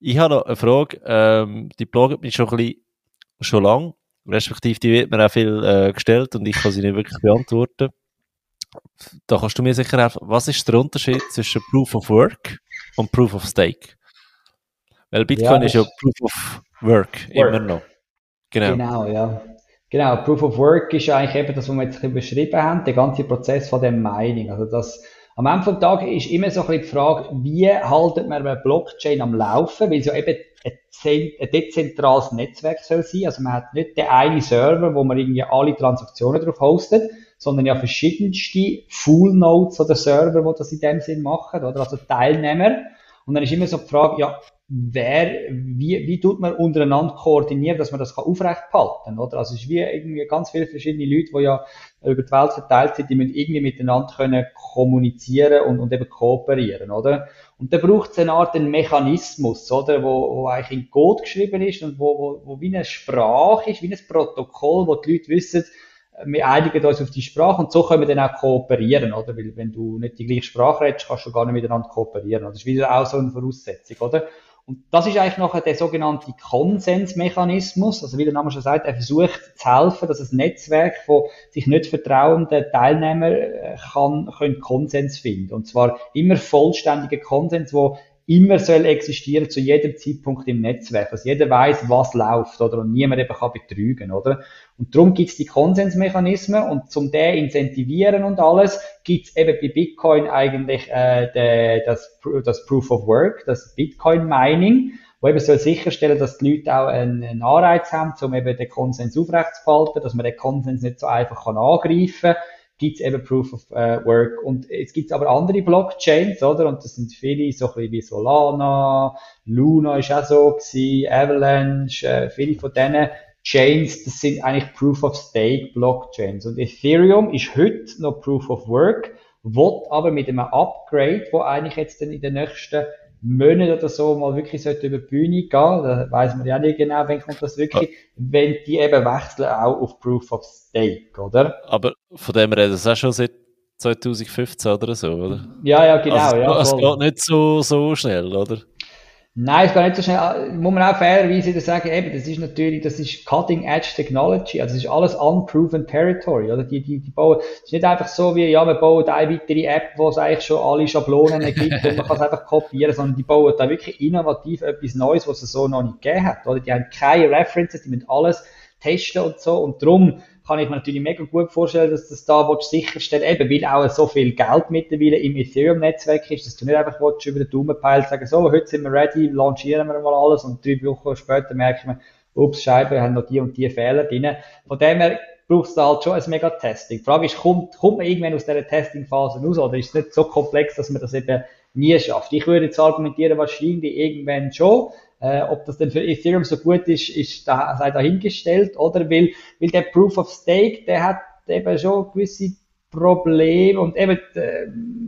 Ich habe noch eine Frage, ähm, die bloggt mich schon ein bisschen, schon lang, respektive die wird mir auch viel äh, gestellt und ich kann sie nicht wirklich beantworten. Da kannst du mir sicher helfen, was ist der Unterschied zwischen Proof of Work und Proof of Stake? Weil Bitcoin ja, ist ja Proof of Work, Work, immer noch. Genau. Genau, ja. Genau, Proof of Work ist eigentlich eben das, was wir jetzt beschrieben haben, der ganze Prozess von dem Mining. Also das, am Ende des Tages ist immer so ein bisschen die Frage, wie haltet man eine Blockchain am Laufen, weil es ja eben ein, dezentrales Netzwerk soll sein. Also man hat nicht den einen Server, wo man irgendwie alle Transaktionen drauf hostet, sondern ja verschiedenste Full Nodes oder Server, die das in dem Sinn machen, oder? Also Teilnehmer. Und dann ist immer so die Frage, ja, wer, wie, wie tut man untereinander koordinieren, dass man das kann aufrecht behalten, oder? Also es ist wie irgendwie ganz viele verschiedene Leute, die ja über die Welt verteilt sind, die müssen irgendwie miteinander können kommunizieren und, und eben kooperieren, oder? Und da braucht es eine Art einen Mechanismus, oder? Wo, wo eigentlich in Code geschrieben ist und wo, wo, wo wie eine Sprache ist, wie ein Protokoll, wo die Leute wissen, wir einigen uns auf die Sprache und so können wir dann auch kooperieren, oder? Weil wenn du nicht die gleiche Sprache redest, kannst du gar nicht miteinander kooperieren. Das ist wieder auch so eine Voraussetzung, oder? Und das ist eigentlich nachher der sogenannte Konsensmechanismus. Also wie der Name schon sagt, er versucht zu helfen, dass ein Netzwerk von sich nicht vertrauenden Teilnehmern äh, kann, können Konsens finden. Und zwar immer vollständiger Konsens, wo immer soll existieren zu jedem Zeitpunkt im Netzwerk. Also jeder weiß, was läuft, oder? Und niemand eben kann betrügen, oder? Und darum gibt's die Konsensmechanismen und zum der incentivieren und alles gibt's eben bei Bitcoin eigentlich äh, de, das, das Proof of Work, das Bitcoin Mining, wo eben soll sicherstellen, dass die Leute auch einen, einen Anreiz haben, um eben den Konsens aufrechtzuerhalten, dass man den Konsens nicht so einfach kann angreifen kann gibt es eben Proof of uh, Work. Und es gibt aber andere Blockchains, oder? Und das sind viele, so ein bisschen wie Solana, Luna ist auch so gewesen, Avalanche, äh, viele von denen Chains, das sind eigentlich Proof of Stake Blockchains. Und Ethereum ist heute noch Proof of Work, wird aber mit einem Upgrade, wo eigentlich jetzt dann in den nächsten Monate oder so mal wirklich sollte über die Bühne gehen, da weiß man ja nicht genau, wenn kommt das wirklich, ja. wenn die eben wechseln auch auf Proof of Stake, oder? Aber von dem reden sie auch schon seit 2015 oder so, oder? Ja, ja, genau. Also, ja, es geht nicht so, so schnell, oder? Nein, es geht nicht so schnell. Muss man auch fairerweise sagen, eben, das ist natürlich, das ist Cutting Edge Technology, also das ist alles unproven Territory, oder? Die, die, die bauen, es ist nicht einfach so wie, ja, wir bauen eine weitere App, wo es eigentlich schon alle Schablonen [laughs] gibt und man kann es einfach kopieren, sondern die bauen da wirklich innovativ etwas Neues, was es so noch nicht gegeben hat, oder? Die haben keine References, die müssen alles testen und so und darum kann ich mir natürlich mega gut vorstellen, dass das da willst, sicherstellen eben weil auch so viel Geld mittlerweile im Ethereum-Netzwerk ist, dass du nicht einfach willst, über den Daumen peilen sagen, so, heute sind wir ready, launchieren wir mal alles und drei Wochen später merken wir, ups, Scheibe, wir haben noch die und die Fehler drin. Von dem her brauchst du halt schon ein mega Testing. Die Frage ist, kommt, kommt man irgendwann aus dieser Testing-Phase raus oder ist es nicht so komplex, dass man das eben nie schafft? Ich würde jetzt argumentieren, wahrscheinlich irgendwann schon. Äh, ob das denn für Ethereum so gut ist, ist da, sei dahingestellt, oder? Weil, weil der Proof of Stake, der hat eben schon gewisse Probleme und eben, äh,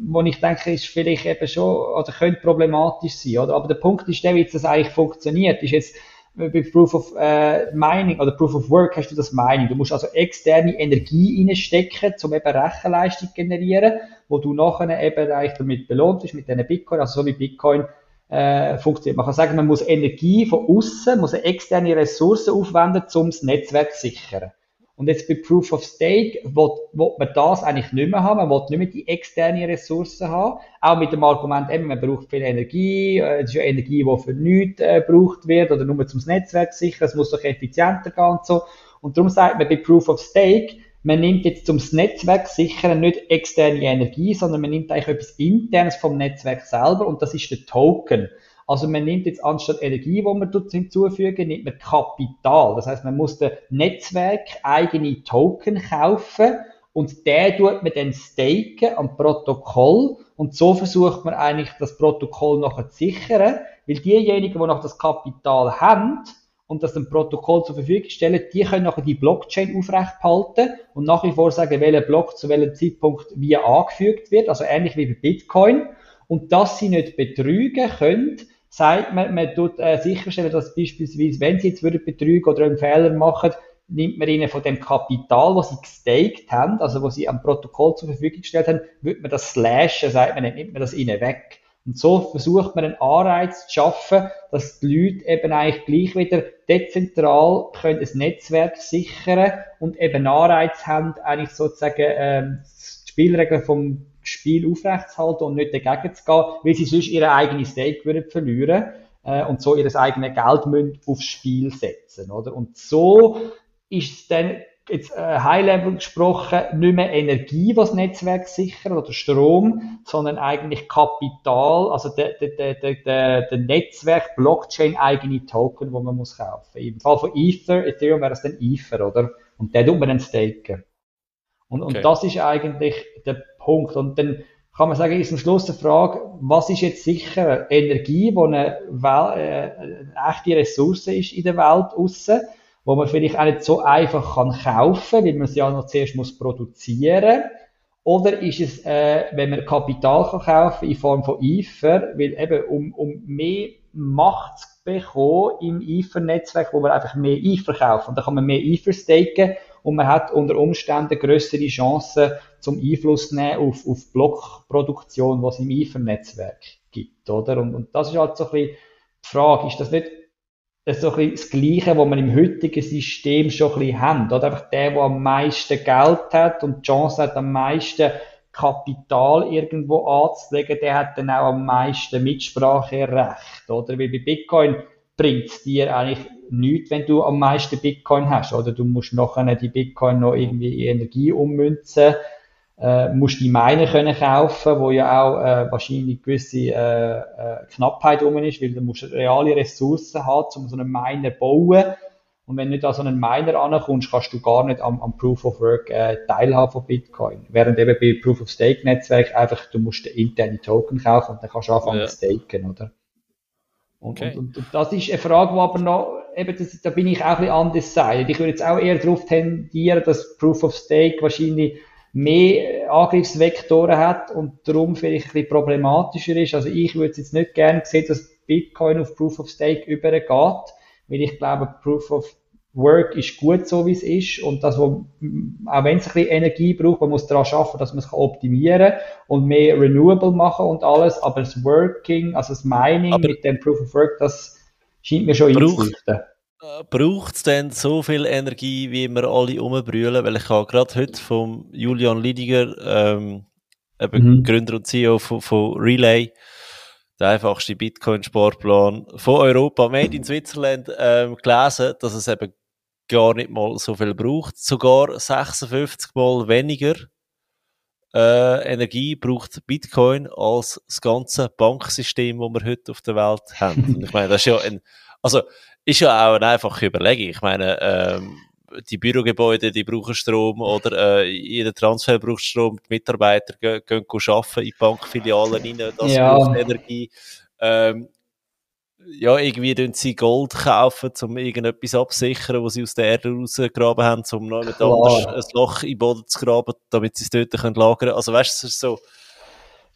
wo ich denke, ist vielleicht eben schon, oder könnte problematisch sein, oder? Aber der Punkt ist der, wie das eigentlich funktioniert, ist jetzt, bei Proof of äh, Mining oder Proof of Work hast du das Mining. Du musst also externe Energie reinstecken, um eben Rechenleistung zu generieren, wo du nachher eben eigentlich damit belohnt bist mit diesen Bitcoin, also so wie Bitcoin äh, funktioniert. Man kann sagen, man muss Energie von außen, muss eine externe Ressource aufwenden, um das Netzwerk zu sichern. Und jetzt bei Proof of Stake will, will man das eigentlich nicht mehr haben. Man will nicht mehr die externe Ressourcen haben. Auch mit dem Argument, eben, man braucht viel Energie. Äh, es ist ja Energie, die für nichts äh, gebraucht wird oder nur zum Netzwerk sichern. Es muss doch effizienter gehen und so. Und darum sagt man bei Proof of Stake, man nimmt jetzt zum Netzwerk sichern nicht externe Energie, sondern man nimmt eigentlich etwas internes vom Netzwerk selber und das ist der Token. Also man nimmt jetzt anstatt Energie, wo man hinzufügen, nimmt man Kapital. Das heißt, man muss dem Netzwerk eigene Token kaufen und der tut man dann staken am Protokoll und so versucht man eigentlich das Protokoll nachher zu sichern, weil diejenigen, die noch das Kapital haben, und das dem Protokoll zur Verfügung stellen, die können nachher die Blockchain aufrechthalten und nach wie vor sagen, welcher Block zu welchem Zeitpunkt wie angefügt wird, also ähnlich wie bei Bitcoin. Und dass sie nicht betrügen können, sagt man, man tut äh, sicherstellen, dass beispielsweise, wenn sie jetzt würden betrügen oder einen Fehler machen, nimmt man ihnen von dem Kapital, was sie gestaked haben, also was sie am Protokoll zur Verfügung gestellt haben, wird man das slashen, sagt man, nimmt man das ihnen weg. Und so versucht man einen Anreiz zu schaffen, dass die Leute eben eigentlich gleich wieder dezentral können ein Netzwerk sichern und eben Anreiz haben, eigentlich sozusagen ähm, die Spielregeln vom Spiel aufrechtzuerhalten und nicht dagegen zu gehen, weil sie sonst ihre eigene Stake würden verlieren äh, und so ihr eigenes Geld müssen aufs Spiel setzen. Oder? Und so ist es dann jetzt äh, High-Level gesprochen, nicht mehr Energie, was Netzwerk sichert oder Strom, sondern eigentlich Kapital, also der, der, der, der, der Netzwerk, Blockchain eigene Token, wo man muss kaufen. Im Fall von Ether, Ethereum wäre es dann Ether, oder? Und der tut man dann staken. Und, okay. und das ist eigentlich der Punkt. Und dann kann man sagen, ist am Schluss die Frage, was ist jetzt sicher Energie, die eine, äh, eine echte Ressource ist in der Welt aussen, wo man vielleicht auch nicht so einfach kann kaufen, weil man sie ja noch zuerst muss produzieren oder ist es, äh, wenn man Kapital kann kaufen in Form von IFER, weil eben um, um mehr Macht zu bekommen im IFER-Netzwerk, wo man einfach mehr IFER kaufen. Und dann kann man mehr IFER staken und man hat unter Umständen größere Chancen zum Einfluss nehmen auf, auf Blockproduktion, was es im IFER-Netzwerk gibt, oder? Und, und das ist halt so ein bisschen die Frage, ist das nicht so ein das Gleiche, was wir im heutigen System schon ein bisschen haben. Oder einfach der, der am meisten Geld hat und die Chance hat, am meisten Kapital irgendwo anzulegen, der hat dann auch am meisten Mitspracherecht. Oder? Weil bei Bitcoin bringt es dir eigentlich nichts, wenn du am meisten Bitcoin hast. Oder du musst nachher die Bitcoin noch irgendwie in Energie ummünzen äh, musst die Miner können kaufen, wo ja auch äh, wahrscheinlich gewisse äh, äh, Knappheit rum ist, weil du musst reale Ressourcen haben, um so einen Miner zu bauen. Und wenn du nicht an so einen Miner ankommst, kannst du gar nicht am, am Proof of Work äh, teilhaben von Bitcoin. Während eben bei Proof of Stake Netzwerk einfach, du musst den internen Token kaufen und dann kannst du anfangen ja. zu staken, oder? Und, okay. und, und, und, das ist eine Frage, die aber noch, eben, das, da bin ich auch ein bisschen anders sein. Ich würde jetzt auch eher darauf tendieren, dass Proof of Stake wahrscheinlich mehr Angriffsvektoren hat und darum vielleicht ein bisschen problematischer ist. Also ich würde jetzt nicht gerne sehen, dass Bitcoin auf Proof of Stake übergeht, weil ich glaube, Proof of Work ist gut so, wie es ist und das, wo, auch wenn es ein bisschen Energie braucht, man muss daran schaffen, dass man es optimieren kann und mehr Renewable machen und alles, aber das Working, also das Mining aber mit dem Proof of Work, das scheint mir schon einzuleuchten braucht es denn so viel Energie, wie wir alle umbrüllen? Weil ich habe gerade heute vom Julian Lidiger, ähm, eben mhm. Gründer und CEO von, von Relay, der einfachste Bitcoin-Sportplan von Europa, made in Switzerland, ähm, gelesen, dass es eben gar nicht mal so viel braucht. Sogar 56 mal weniger äh, Energie braucht Bitcoin als das ganze Banksystem, das wir heute auf der Welt haben. Und ich meine, das ist ja ein, also ist ja auch eine einfache Überlegung. Ich meine, ähm, die Bürogebäude, die brauchen Strom oder äh, jeder Transfer braucht Strom, die Mitarbeiter gehen, gehen arbeiten in Bankfilialen rein, das ja. braucht Energie. Ähm, ja, irgendwie tun sie Gold kaufen, um irgendetwas absichern, was sie aus der Erde rausgegraben haben, um noch mit anders ein Loch im Boden zu graben, damit sie es dort können lagern können. Also weißt du, es ist so,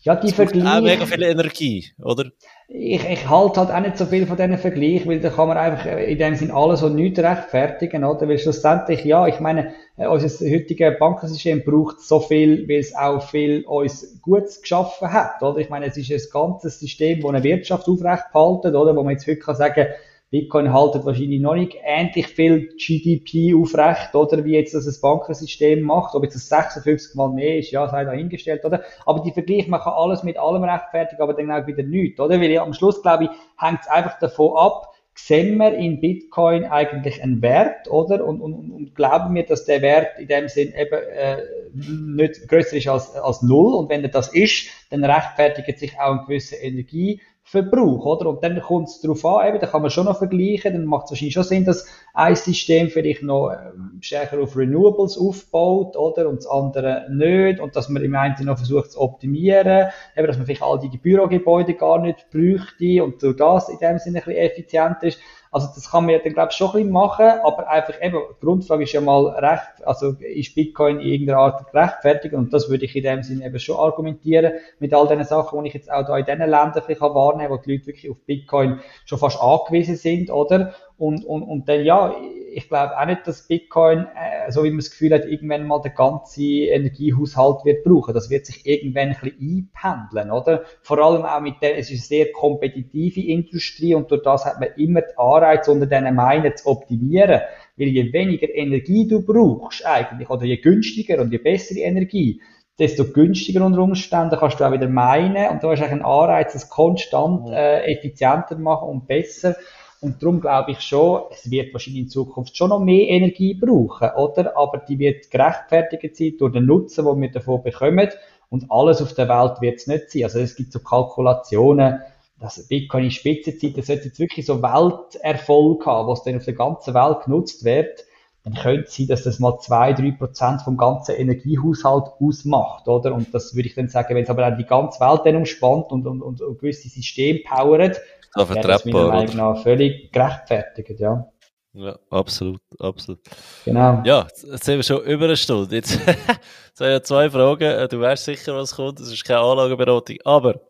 ja, die Vergleiche. Auch mega viel Energie, oder? Ich, ich halte halt auch nicht so viel von diesen Vergleichen, weil da kann man einfach in dem Sinn alles und nichts rechtfertigen, oder? Weil schlussendlich, ja, ich meine, äh, unser heutiges Bankensystem braucht so viel, weil es auch viel uns Gutes geschaffen hat, oder? Ich meine, es ist ein ganzes System, das eine Wirtschaft aufrecht haltet, oder? Wo man jetzt heute kann sagen, Bitcoin haltet wahrscheinlich noch nicht ähnlich viel GDP aufrecht, oder, wie jetzt das ein Bankensystem macht. Ob jetzt das 56 mal mehr ist, ja, sei dahingestellt, oder? Aber die Vergleich, man kann alles mit allem rechtfertigen, aber dann auch wieder nichts, oder? Weil ja, am Schluss, glaube ich, hängt es einfach davon ab, sehen wir in Bitcoin eigentlich einen Wert, oder? Und, und, und glauben wir, dass der Wert in dem Sinn eben äh, nicht größer ist als, als null. Und wenn er das ist, dann rechtfertigt sich auch eine gewisse Energie Verbrauch, oder? Und dann kommt es darauf an, eben, da kann man schon noch vergleichen, dann macht es wahrscheinlich schon Sinn, dass ein System vielleicht noch ähm, stärker auf Renewables aufbaut, oder? Und das andere nicht, und dass man im einen noch versucht zu optimieren, eben, dass man vielleicht all die Bürogebäude gar nicht bräuchte und durch das in dem Sinne ein bisschen effizienter ist. Also das kann man ja dann, glaube ich, schon ein bisschen machen, aber einfach eben, die Grundfrage ist ja mal recht, also ist Bitcoin in irgendeiner Art gerechtfertigt und das würde ich in dem Sinne eben schon argumentieren mit all den Sachen, die ich jetzt auch da in diesen Ländern vielleicht wahrnehmen wo die Leute wirklich auf Bitcoin schon fast angewiesen sind, oder? Und, und, und dann, ja, ich glaube auch nicht, dass Bitcoin, äh, so wie man das Gefühl hat, irgendwann mal den ganzen Energiehaushalt wird brauchen. Das wird sich irgendwann ein bisschen einpendeln, oder? Vor allem auch mit der, es ist eine sehr kompetitive Industrie und durch das hat man immer die Anreize, unter diesen Meinen zu optimieren. Weil je weniger Energie du brauchst eigentlich, oder je günstiger und je bessere Energie, desto günstiger unter Umständen kannst du auch wieder meinen und du hast eigentlich einen Anreiz, das konstant äh, effizienter machen und besser. Und darum glaube ich schon, es wird wahrscheinlich in Zukunft schon noch mehr Energie brauchen, oder? Aber die wird gerechtfertigt sein durch den Nutzen, den wir davon bekommen. Und alles auf der Welt wird es nicht sein. Also es gibt so Kalkulationen, dass Bitcoin in Spitzenzeit, sollte jetzt wirklich so Welterfolg haben, was dann auf der ganzen Welt genutzt wird. dann könnte es sein, dass das mal zwei, drei Prozent vom ganzen Energiehaushalt ausmacht, oder? Und das würde ich dann sagen, wenn es aber auch die ganze Welt dann umspannt und, und, und, und gewisse Systeme powert, Das meiner vertretbar, Meinung oder? nach völlig gerechtfertigt, ja. Ja, absolut, absolut. Genau. Ja, jetzt sind wir schon über eine Stunde. Jetzt, [laughs] jetzt habe ich zwei Fragen. Äh, Du weißt sicher, was kommt. Das ist keine Anlageberatung. Aber,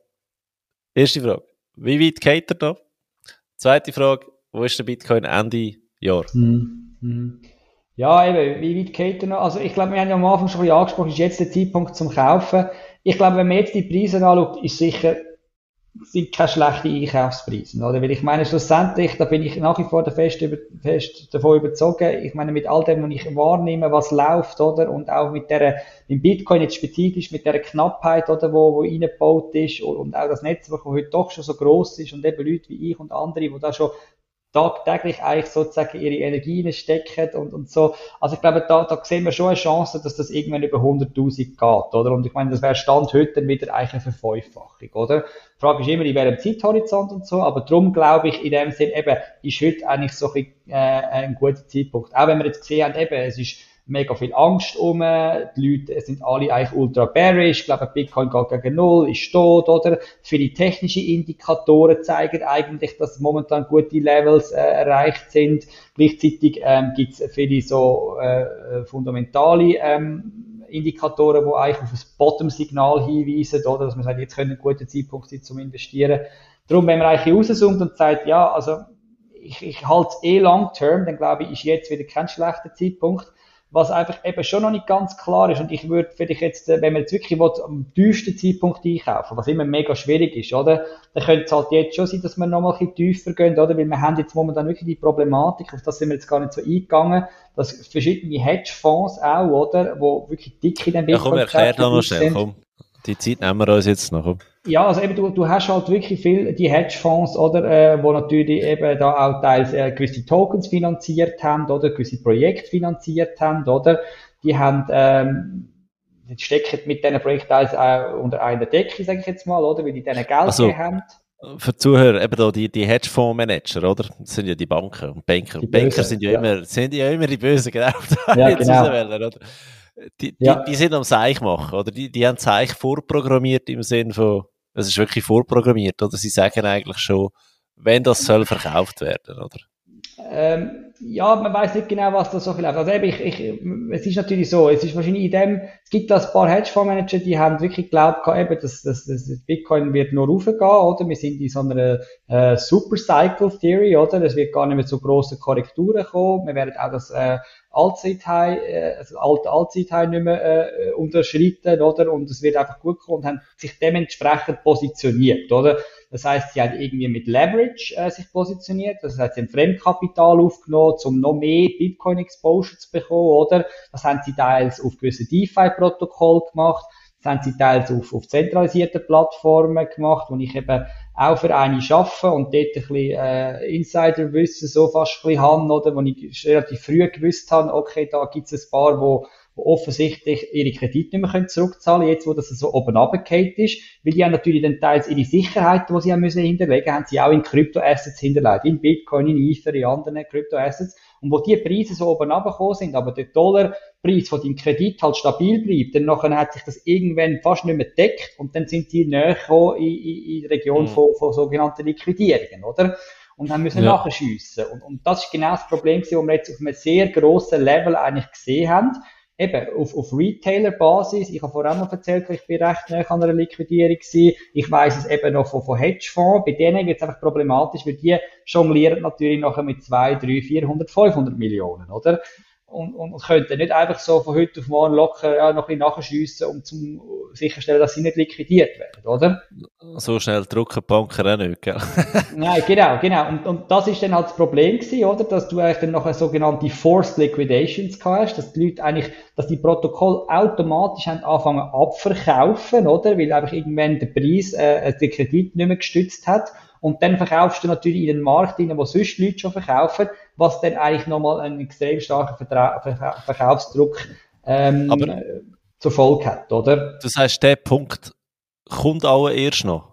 erste Frage. Wie weit geht er da? Zweite Frage. Wo ist der Bitcoin Ende Jahr? Mhm. Mhm. Ja, eben, wie weit geht er noch? Also ich glaube, wir haben ja am Anfang schon ein bisschen angesprochen, ist jetzt der Zeitpunkt zum Kaufen. Ich glaube, wenn man jetzt die Preise anschaut, ist sicher, sind keine schlechten Einkaufspreise, oder? Weil ich meine, schlussendlich, da bin ich nach wie vor fest, über, fest davon überzogen, ich meine, mit all dem, was ich wahrnehme, was läuft, oder? Und auch mit der, im Bitcoin jetzt spezifisch, mit der Knappheit, oder? Wo, wo reingebaut ist und, und auch das Netzwerk, das heute doch schon so groß ist und eben Leute wie ich und andere, die da schon tagtäglich eigentlich sozusagen ihre Energien stecken und, und so. Also ich glaube, da, da sehen wir schon eine Chance, dass das irgendwann über 100.000 geht, oder? Und ich meine, das wäre Stand heute wieder eigentlich eine Verfünffachung, oder? Die Frage ist immer, in welchem Zeithorizont und so, aber darum glaube ich, in dem Sinn eben, ist heute eigentlich so ein, äh, ein guter Zeitpunkt. Auch wenn wir jetzt gesehen haben, eben, es ist mega viel Angst um, die Leute sind alle eigentlich ultra bearish, ich glaube, Bitcoin geht gegen Null, ist tot, oder? Viele technische Indikatoren zeigen eigentlich, dass momentan gute Levels äh, erreicht sind. Gleichzeitig ähm, gibt es viele so äh, fundamentale ähm, Indikatoren, die eigentlich auf ein Bottom-Signal hinweisen, oder? Dass man sagt, jetzt könnte ein guter Zeitpunkt sein zum Investieren. Darum, wenn man eigentlich rauszoomt und sagt, ja, also ich, ich halte es eh long-term, dann glaube ich, ist jetzt wieder kein schlechter Zeitpunkt was einfach eben schon noch nicht ganz klar ist. Und ich würde vielleicht jetzt, äh, wenn man jetzt wirklich will, am tiefsten Zeitpunkt einkaufen, was immer mega schwierig ist, oder? Dann könnte es halt jetzt schon sein, dass wir noch mal ein bisschen tiefer gehen, oder? Weil wir haben jetzt momentan wirklich die Problematik, auf das sind wir jetzt gar nicht so eingegangen, dass verschiedene Hedgefonds auch, oder? Wo wirklich dick in den Ja, komm, erklär da noch schnell, komm. Die Zeit nehmen wir uns jetzt noch. Ja, also eben, du, du hast halt wirklich viel die Hedgefonds, oder, äh, wo natürlich eben da auch teils äh, gewisse Tokens finanziert haben, oder gewisse Projekte finanziert haben, oder? Die haben, ähm, die stecken mit diesen Projekten teils auch unter einer Decke, sage ich jetzt mal, oder? Weil die denen Geld Also, haben. Für die Zuhörer, eben da die, die Hedgefondsmanager, oder? Das sind ja die Banken und Banker. Die Banker sind ja, ja. immer, sind ja immer die Bösen, genau. [laughs] Ja, genau. oder? Die, die, Ja. die sind am Seich machen, oder? Die, die haben Seich vorprogrammiert im Sinn von, es ist wirklich vorprogrammiert, oder? Sie sagen eigentlich schon, wenn das soll verkauft werden, oder? Ähm, ja, man weiß nicht genau, was da so viel läuft. Also eben, ich, ich, es ist natürlich so, es ist wahrscheinlich in dem, es gibt da ein paar Hedgefondsmanager, die haben wirklich geglaubt, eben, dass, dass, dass Bitcoin wird nur raufgehen, oder? Wir sind in so einer äh, Supercycle Theory, oder? Es wird gar nicht mehr zu grossen Korrekturen kommen. Wir werden auch das äh, Allzeit-High, äh, also alte Allzeit-High nicht mehr äh, unterschreiten, oder? Und es wird einfach gut kommen und haben sich dementsprechend positioniert, oder? Das heißt, sie haben irgendwie mit Leverage äh, sich positioniert. Das heißt, sie haben Fremdkapital aufgenommen, um noch mehr Bitcoin-Exposure zu bekommen, oder? Das haben sie teils auf gewisse DeFi-Protokoll gemacht. Das haben sie teils auf, auf zentralisierten Plattformen gemacht, wo ich eben auch für eine arbeite und dort ein bisschen äh, Insiderwissen so fast ein bisschen habe, oder? Wo ich relativ früh gewusst habe, okay, da gibt es ein paar, wo die offensichtlich ihre Kredite nicht mehr können zurückzahlen jetzt wo das so oben runtergefallen ist, weil die haben natürlich dann teils ihre Sicherheiten, die sie haben müssen hinterlegen, haben sie auch in Kryptoassets hinterlegt, in Bitcoin, in Ether, in anderen Kryptoassets und wo die Preise so oben runtergekommen sind, aber der Dollarpreis von deinem Kredit halt stabil bleibt, dann nachher hat sich das irgendwann fast nicht mehr deckt und dann sind die näher in, in, in die Region Mhm. von, von sogenannten Liquidierungen, oder? Und haben müssen Ja. nachschiessen. Und, und das ist genau das Problem, gewesen, das wir jetzt auf einem sehr grossen Level eigentlich gesehen haben. Eben, auf, auf Retailer-Basis. Ich habe auch mal erzählt, ich bin recht nah an einer Liquidierung gewesen. Ich weiss es eben noch von, von Hedgefonds. Bei denen wird es einfach problematisch, weil die jonglieren natürlich nachher mit 2, 3, 400, 500 Millionen, oder? Und, und, und könnten nicht einfach so von heute auf morgen locker ja, noch ein bisschen nachschiessen, um zum sicherstellen, dass sie nicht liquidiert werden, oder? So schnell drucken die Banken auch nicht, gell? [laughs] Nein, genau, genau. Und, und das ist dann halt das Problem gewesen, oder? Dass du eigentlich dann nachher sogenannte Forced Liquidations hast, dass die Leute eigentlich, dass die Protokolle automatisch haben angefangen abverkaufen, oder? Weil einfach irgendwann der Preis, äh, den Kredit nicht mehr gestützt hat. Und dann verkaufst du natürlich in den Markt wo sonst Leute schon verkaufen, was dann eigentlich nochmal einen extrem starken Vertra Verka Verkaufsdruck ähm, Aber- zur Folge hat, oder? Das heißt, der Punkt kommt auch erst noch.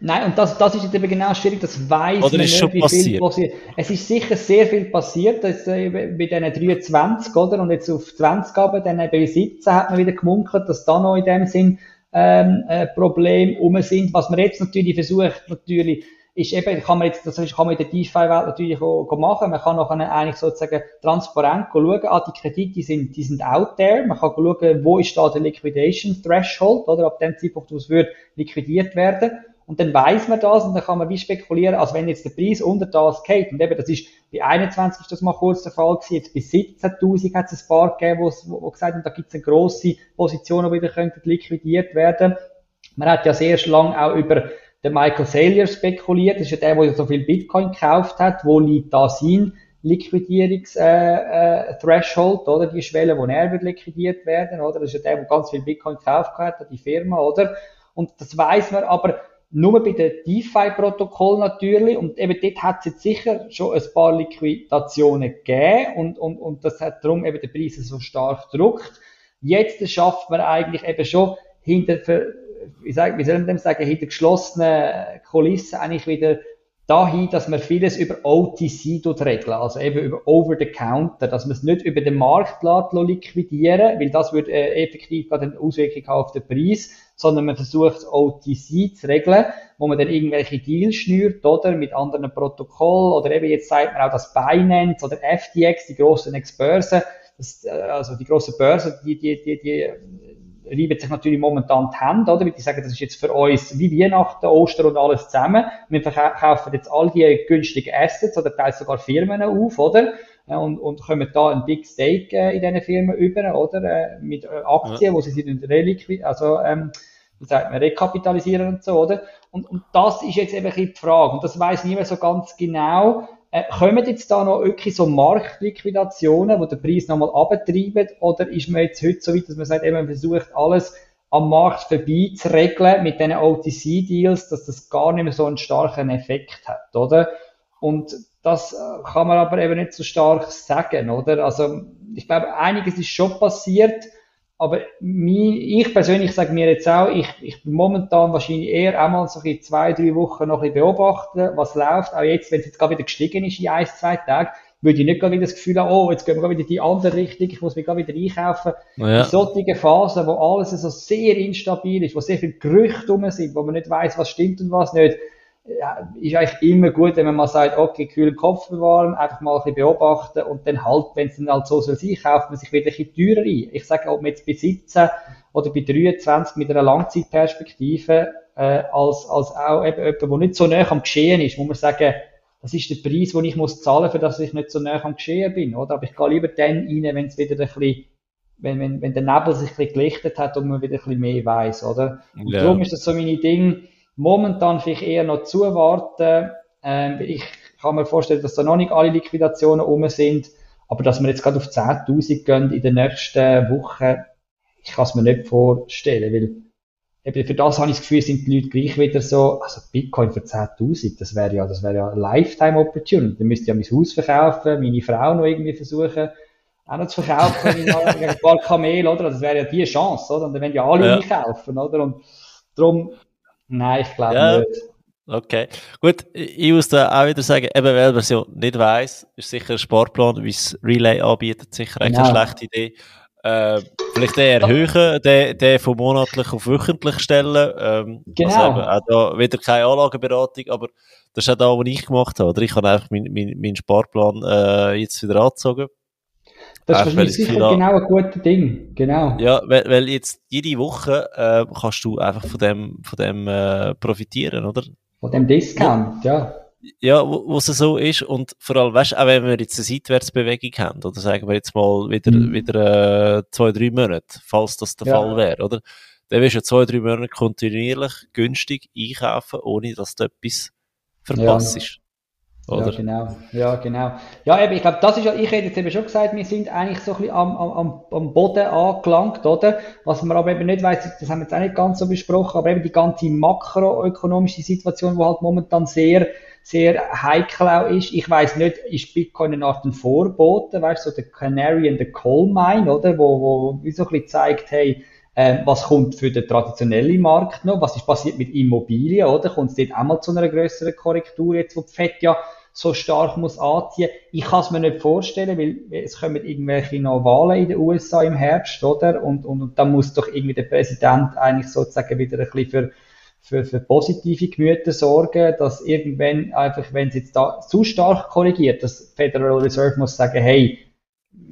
Nein, und das, das ist jetzt eben genau schwierig, das weiß man nicht, wie viel passiert. Es ist sicher sehr viel passiert, jetzt, äh, bei diesen 23, oder? Und jetzt auf 20 aber dann bei 17 hat man wieder gemunkelt, dass da noch in dem Sinn ähm, äh, Probleme um sind. Was man jetzt natürlich versucht, natürlich, ist eben, kann man jetzt, das kann man in der DeFi-Welt natürlich auch, machen. Man kann auch eigentlich sozusagen transparent schauen, ah, die Kredite sind, die sind out there. Man kann schauen, wo ist da der Liquidation Threshold, oder ab dem Zeitpunkt, wo es wird liquidiert werden. Und dann weiß man das und dann kann man wie spekulieren, also wenn jetzt der Preis unter das geht, und eben das ist bei 21 ist das mal kurz der Fall gewesen, jetzt bei 17.000 hat es ein paar gegeben, wo, wo, gesagt haben, da gibt es eine grosse Position, die wieder liquidiert werden. Man hat ja sehr lang auch über den Michael Saylor spekuliert, das ist ja der, der so viel Bitcoin gekauft hat, wo liegt da sein Liquidierungs-Threshold, äh, äh, oder die Schwelle, wo er wird liquidiert werden, oder? Das ist ja der, der ganz viel Bitcoin gekauft hat, die Firma, oder? Und das weiß man, aber nur bei den DeFi-Protokoll natürlich. Und eben dort hat es jetzt sicher schon ein paar Liquidationen gegeben und, und, und das hat darum eben die Preise so stark gedruckt. Jetzt schafft man eigentlich eben schon hinter, wie, sag, wie soll man dem sagen, hinter geschlossenen Kulissen eigentlich wieder dahin, dass man vieles über OTC regeln, also eben über Over the Counter, dass man es nicht über den Markt lässt, liquidieren, weil das würde äh, effektiv gerade eine Auswirkung auf den Preis, sondern man versucht OTC zu regeln, wo man dann irgendwelche Deals schnürt, oder? Mit anderen Protokollen, oder eben jetzt sagt man auch das Binance oder FTX, die grossen Ex-Börsen, äh, also die grossen Börsen, die, die, die, die reiben sich natürlich momentan die Hände, oder? Weil die sagen, das ist jetzt für uns wie Weihnachten, Ostern und alles zusammen. Wir verkaufen jetzt all die günstigen Assets oder teils sogar Firmen auf, oder? Und, und kommen da ein Big Stake äh, in diesen Firmen über, oder? Äh, mit äh, Aktien, ja. wo sie sind reliquid, also, ähm, wie sagt man, rekapitalisieren und so, oder? Und, und das ist jetzt eben die Frage. Und das weiß niemand so ganz genau, äh, kommen jetzt da noch wirklich so Marktliquidationen, wo der Preis nochmal abtreiben, oder ist man jetzt heute so weit, dass man sagt, eben, man versucht alles am Markt vorbei zu regeln mit diesen OTC-Deals, dass das gar nicht mehr so einen starken Effekt hat, oder? Und das äh, kann man aber eben nicht so stark sagen, oder? Also, ich glaube, einiges ist schon passiert, aber ich persönlich sage mir jetzt auch, ich, ich bin momentan wahrscheinlich eher einmal so in zwei, drei Wochen noch ein bisschen beobachten, was läuft. Auch jetzt, wenn es jetzt gerade wieder gestiegen ist in ein, zwei Tagen, würde ich nicht gerade wieder das Gefühl haben, oh, jetzt gehen wir wieder die andere Richtung, ich muss mich gerade wieder einkaufen. Ja. In solchen Phasen, wo alles so sehr instabil ist, wo sehr viele Gerüchte rum sind, wo man nicht weiß, was stimmt und was nicht, ist eigentlich immer gut, wenn man mal sagt, okay, kühlen Kopf bewahren, einfach mal ein bisschen beobachten und dann halt, wenn es dann halt so soll sein, kauft man sich wieder ein bisschen teurer ein. Ich sage, ob man jetzt bei 17 oder bei 23 mit einer Langzeitperspektive, äh, als, als auch eben jemand, der nicht so nah am Geschehen ist, muss man sagen, das ist der Preis, den ich muss zahlen, für dass ich nicht so nah am Geschehen bin, oder? Aber ich gehe lieber dann rein, wenn es wieder ein bisschen wenn, wenn, wenn der Nebel sich ein bisschen gelichtet hat und man wieder ein bisschen mehr weiß, oder? Und ja. darum ist das so meine Ding, Momentan vielleicht eher noch zuwarten. Ähm, ich kann mir vorstellen, dass da noch nicht alle Liquidationen um sind, aber dass wir jetzt gerade auf 10.000 gehen in den nächsten Wochen, ich kann es mir nicht vorstellen, weil eben für das habe ich das Gefühl, sind die Leute gleich wieder so, also Bitcoin für 10.000, das wäre ja, das wäre ja eine Lifetime Opportunity. Dann müsste ich ja mein Haus verkaufen, meine Frau noch irgendwie versuchen, auch noch zu verkaufen, [laughs] ein paar Kamel, oder? Das wäre ja die Chance, oder? Und dann werden ja alle ja. kaufen, oder? Und darum, Nein, ich glaube ja. nicht. Okay, gut. Ich muss da auch wieder sagen, eben weil man es ja nicht weiss, ist sicher ein Sportplan, wie es Relay anbietet, sicher genau. keine schlechte Idee. Äh, vielleicht den erhöhen, den, den von monatlich auf wöchentlich stellen. Ähm, genau. Also eben, auch da wieder keine Anlageberatung, aber das ist auch da, was ich gemacht habe. Oder ich habe einfach meinen mein, mein Sparplan äh, jetzt wieder angezogen. Das ist wahrscheinlich sicher genau ein gutes Ding, genau. Ja, weil, weil jetzt jede Woche äh, kannst du einfach von dem, von dem äh, profitieren, oder? Von dem Discount, ja. Ja, wo, wo es so ist und vor allem, weißt du, auch wenn wir jetzt eine Seitwärtsbewegung haben, oder sagen wir jetzt mal wieder, mhm. wieder äh, zwei, drei Monate, falls das der ja. Fall wäre, oder? Dann wirst du zwei, drei Monate kontinuierlich günstig einkaufen, ohne dass du etwas verpasst. Ja. Oder? Ja, genau. Ja, genau. Ja, eben, ich glaube, das ist ja, ich hätte jetzt eben schon gesagt, wir sind eigentlich so ein bisschen am, am, am Boden angelangt, oder? Was man aber eben nicht weiß, das haben wir jetzt auch nicht ganz so besprochen, aber eben die ganze makroökonomische Situation, die halt momentan sehr, sehr heikel auch ist. Ich weiß nicht, ist Bitcoin eine Art Vorbote, weißt du, so der Canary in the Coal Mine, oder? Wo, wo, wie so ein bisschen zeigt, hey, Ähm, was kommt für den traditionellen Markt noch? Was ist passiert mit Immobilien, oder? Kommt es dort einmal zu einer größeren Korrektur, jetzt wo die FED ja so stark muss anziehen. Ich kann es mir nicht vorstellen, weil es kommen irgendwelche noch Wahlen in den USA im Herbst, oder? Und, und, und dann muss doch irgendwie der Präsident eigentlich sozusagen wieder ein bisschen für, für, für positive Gemüter sorgen, dass irgendwann einfach, wenn es jetzt da zu stark korrigiert, das Federal Reserve muss sagen, hey,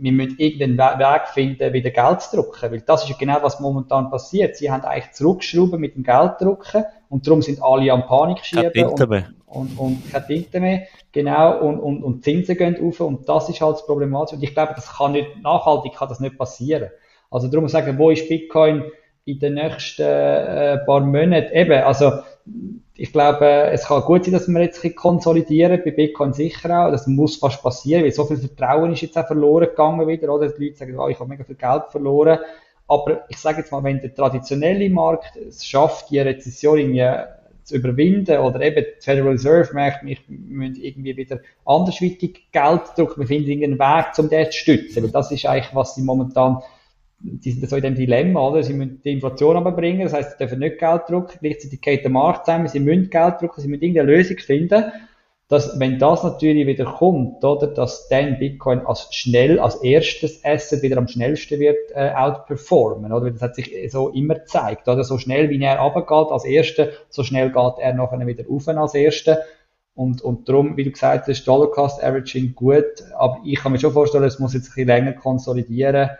wir müssen irgendeinen Weg finden, wieder Geld zu drucken. Weil das ist genau, was momentan passiert. Sie haben eigentlich zurückgeschrauben mit dem Gelddrucken und darum sind alle am Panik schieben und, und, und keine Tinte mehr. Genau, und, und, und Zinsen gehen auf und das ist halt das Problematische. Und ich glaube, das kann nicht, nachhaltig kann das nicht passieren. Also darum sagen, wo ist Bitcoin in den nächsten äh, paar Monaten? Eben, also ich glaube, es kann gut sein, dass wir jetzt ein konsolidieren, bei Bitcoin sicher auch. Das muss fast passieren, weil so viel Vertrauen ist jetzt auch verloren gegangen wieder, oder? Die Leute sagen, oh, ich habe mega viel Geld verloren. Aber ich sage jetzt mal, wenn der traditionelle Markt es schafft, die Rezession irgendwie zu überwinden, oder eben die Federal Reserve merkt, wir müssen irgendwie wieder andersweitig Geld drucken, wir finden irgendeinen Weg, um das zu stützen, weil das ist eigentlich, was sie momentan die sind so in dem Dilemma, oder? Sie müssen die Inflation runterbringen, das heißt, sie dürfen nicht Geld drucken, gleichzeitig geht der Markt zusammen, sie müssen Geld drucken, sie müssen irgendeine Lösung finden, dass, wenn das natürlich wieder kommt, oder, dass dann Bitcoin als schnell, als erstes Asset wieder am schnellsten wird, äh, outperformen, oder? Das hat sich so immer gezeigt, oder? So schnell wie er runtergeht als Erster, so schnell geht er nachher wieder rauf als Erster. Und, und darum, wie du gesagt hast, Dollar Cost Averaging gut, aber ich kann mir schon vorstellen, es muss jetzt ein bisschen länger konsolidieren,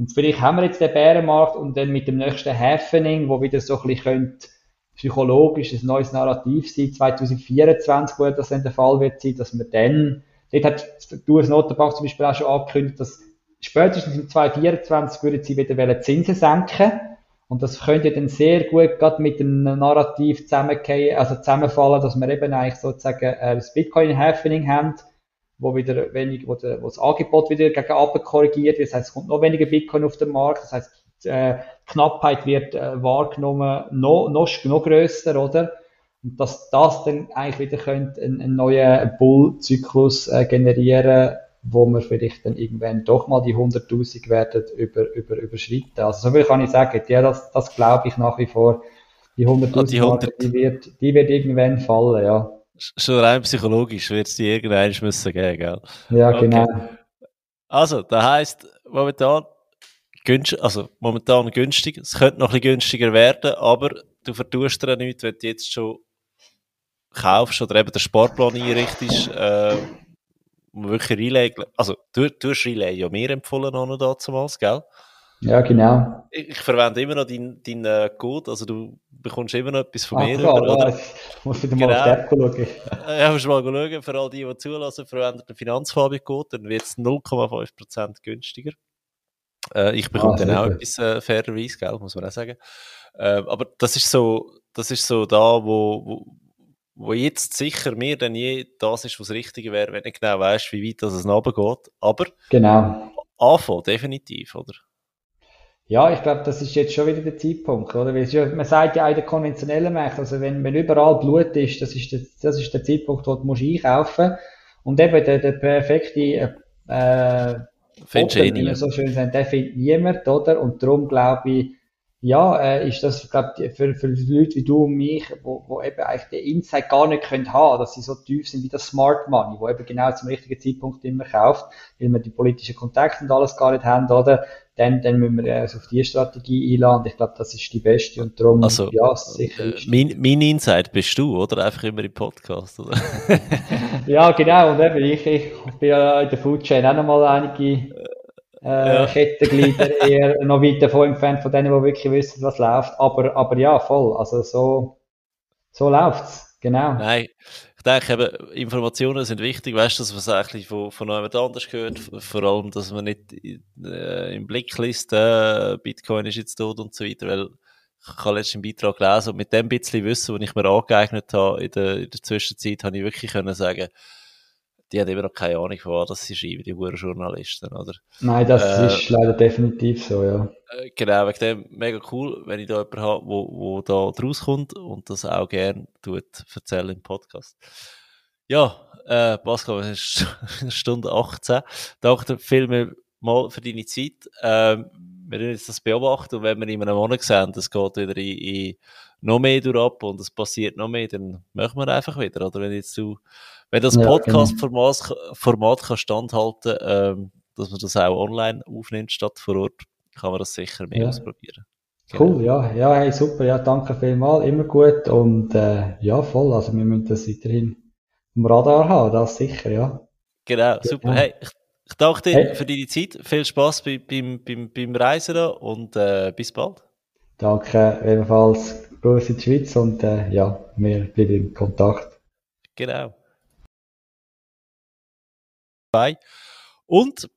und vielleicht haben wir jetzt den Bärenmarkt und dann mit dem nächsten Happening, wo wieder so ein bisschen könnte, psychologisch ein neues Narrativ sein, 2024, wo das dann der Fall wird sein, dass wir dann, dort hat die US-Notenbank zum Beispiel auch schon angekündigt, dass spätestens im 2024 würden sie wieder Zinsen senken. Und das könnte dann sehr gut gerade mit dem Narrativ zusammengehen, also zusammenfallen, dass wir eben eigentlich sozusagen äh, das Bitcoin-Happening haben wo wieder wenig, wo, der, wo das Angebot wieder gegen Abend korrigiert wird. Das heißt, es kommt noch weniger Bitcoin auf den Markt. Das heißt, die äh, Knappheit wird äh, wahrgenommen noch, noch, noch grösser, oder? Und dass das dann eigentlich wieder könnte einen, einen neuen Bull-Zyklus äh, generieren, wo wir vielleicht dann irgendwann doch mal die 100.000 werden über, über, überschreiten. Also so viel kann ich sagen. Ja, das, das glaube ich nach wie vor. Die 100.000 ah, die, die wird, die wird irgendwann fallen, ja schon rein psychologisch wird es die irgendwann müssen geben, gell? Ja, okay. genau. Also, das heisst, momentan, günstig, also momentan günstig. Es könnte noch ein bisschen günstiger werden, aber du vertust dir nichts, wenn du jetzt schon kaufst oder eben den Sportplan einrichtest, äh, wirklich Relay, also du, du hast Relay ja mir empfohlen noch damals, gell? Ja, genau. Ich, ich verwende immer noch deinen dein, äh, Code, also du bekommst immer noch etwas von Ach, mir. Klar, über, oder? Musst wieder mal genau. auf schauen. Ja, musst mal schauen. Für all die, die zulassen, verwendet den Finanzfabi-Code, dann wird es 0,5% günstiger. Äh, ich bekomme ah, dann auch etwas äh, fairerweise, gell, muss man auch sagen. Äh, aber das ist so, das ist so da, wo, wo, wo jetzt sicher mehr denn je das ist, was das Richtige wäre, wenn du genau weißt, wie weit das es geht. Aber genau. anfangen, definitiv, oder? Ja, ich glaube, das ist jetzt schon wieder der Zeitpunkt, oder? Weil ja, man sagt ja auch in der konventionellen Märkten, also wenn, wenn überall Blut ist, das ist der, das ist der Zeitpunkt, wo du musst einkaufen Und eben der, der perfekte, äh, Findest du eh wie man so schön sagt, der findet niemand, oder? Und darum glaube ich, ja, äh, ist das, glaub, für, für Leute wie du und mich, wo, wo eben eigentlich den Insight gar nicht können haben, dass sie so tief sind wie das Smart Money, wo eben genau zum richtigen Zeitpunkt immer kauft, weil wir die politischen Kontakte und alles gar nicht haben, oder? Dann, dann müssen wir uns auf die Strategie einladen. Ich glaube, das ist die beste und darum, also, ja, sicher. Äh, mein, mein Insight bist du, oder? Einfach immer im Podcast, oder? [laughs] ja, genau. Und eben, ich, ich bin ja in der Food Chain auch nochmal einige äh, ja. Kettenglieder [laughs] eher noch weit davon entfernt von denen, die wirklich wissen, was läuft. Aber, aber ja, voll. Also so, so läuft's. Genau. Nein, ich denke eben, Informationen sind wichtig, weißt du, dass man es eigentlich von, von jemand anders gehört, vor allem, dass man nicht äh, im Blick liest, äh, Bitcoin ist jetzt tot und so weiter, weil ich habe letztens einen Beitrag gelesen und mit dem bisschen Wissen, das ich mir angeeignet habe in der, in der Zwischenzeit, habe ich wirklich können sagen, die haben immer noch keine Ahnung, von was sie schreiben, die hohen Journalisten, oder? Nein, das äh, ist leider definitiv so, ja. Äh, genau, wegen dem mega cool, wenn ich da jemanden habe, wo, wo da draus kommt und das auch gerne tut, erzählen im Podcast. Ja, äh, Pascal, es ist [laughs] Stunde 18. Danke vielmals mal für deine Zeit. Ähm, wir werden jetzt das beobachten und wenn wir in einem Monat sehen, es geht wieder in, in noch mehr durch ab und es passiert noch mehr, dann machen wir einfach wieder. Oder wenn jetzt du, wenn das Ja, Podcast-Format Format kann standhalten, ähm, dass man das auch online aufnimmt statt vor Ort, kann man das sicher mehr Ja. ausprobieren. Cool, ja, ja, hey, super, ja, danke vielmals, immer gut und äh, ja, voll, also wir müssen das weiterhin im Radar haben, das sicher, ja. Genau, super. Hey, ich, ich danke dir Hey. für deine Zeit. Viel Spaß bei, beim, beim, beim Reisen und äh, bis bald. Danke ebenfalls, Grüße in die Schweiz und äh, ja, wir bleiben in Kontakt. Genau. Bye. Und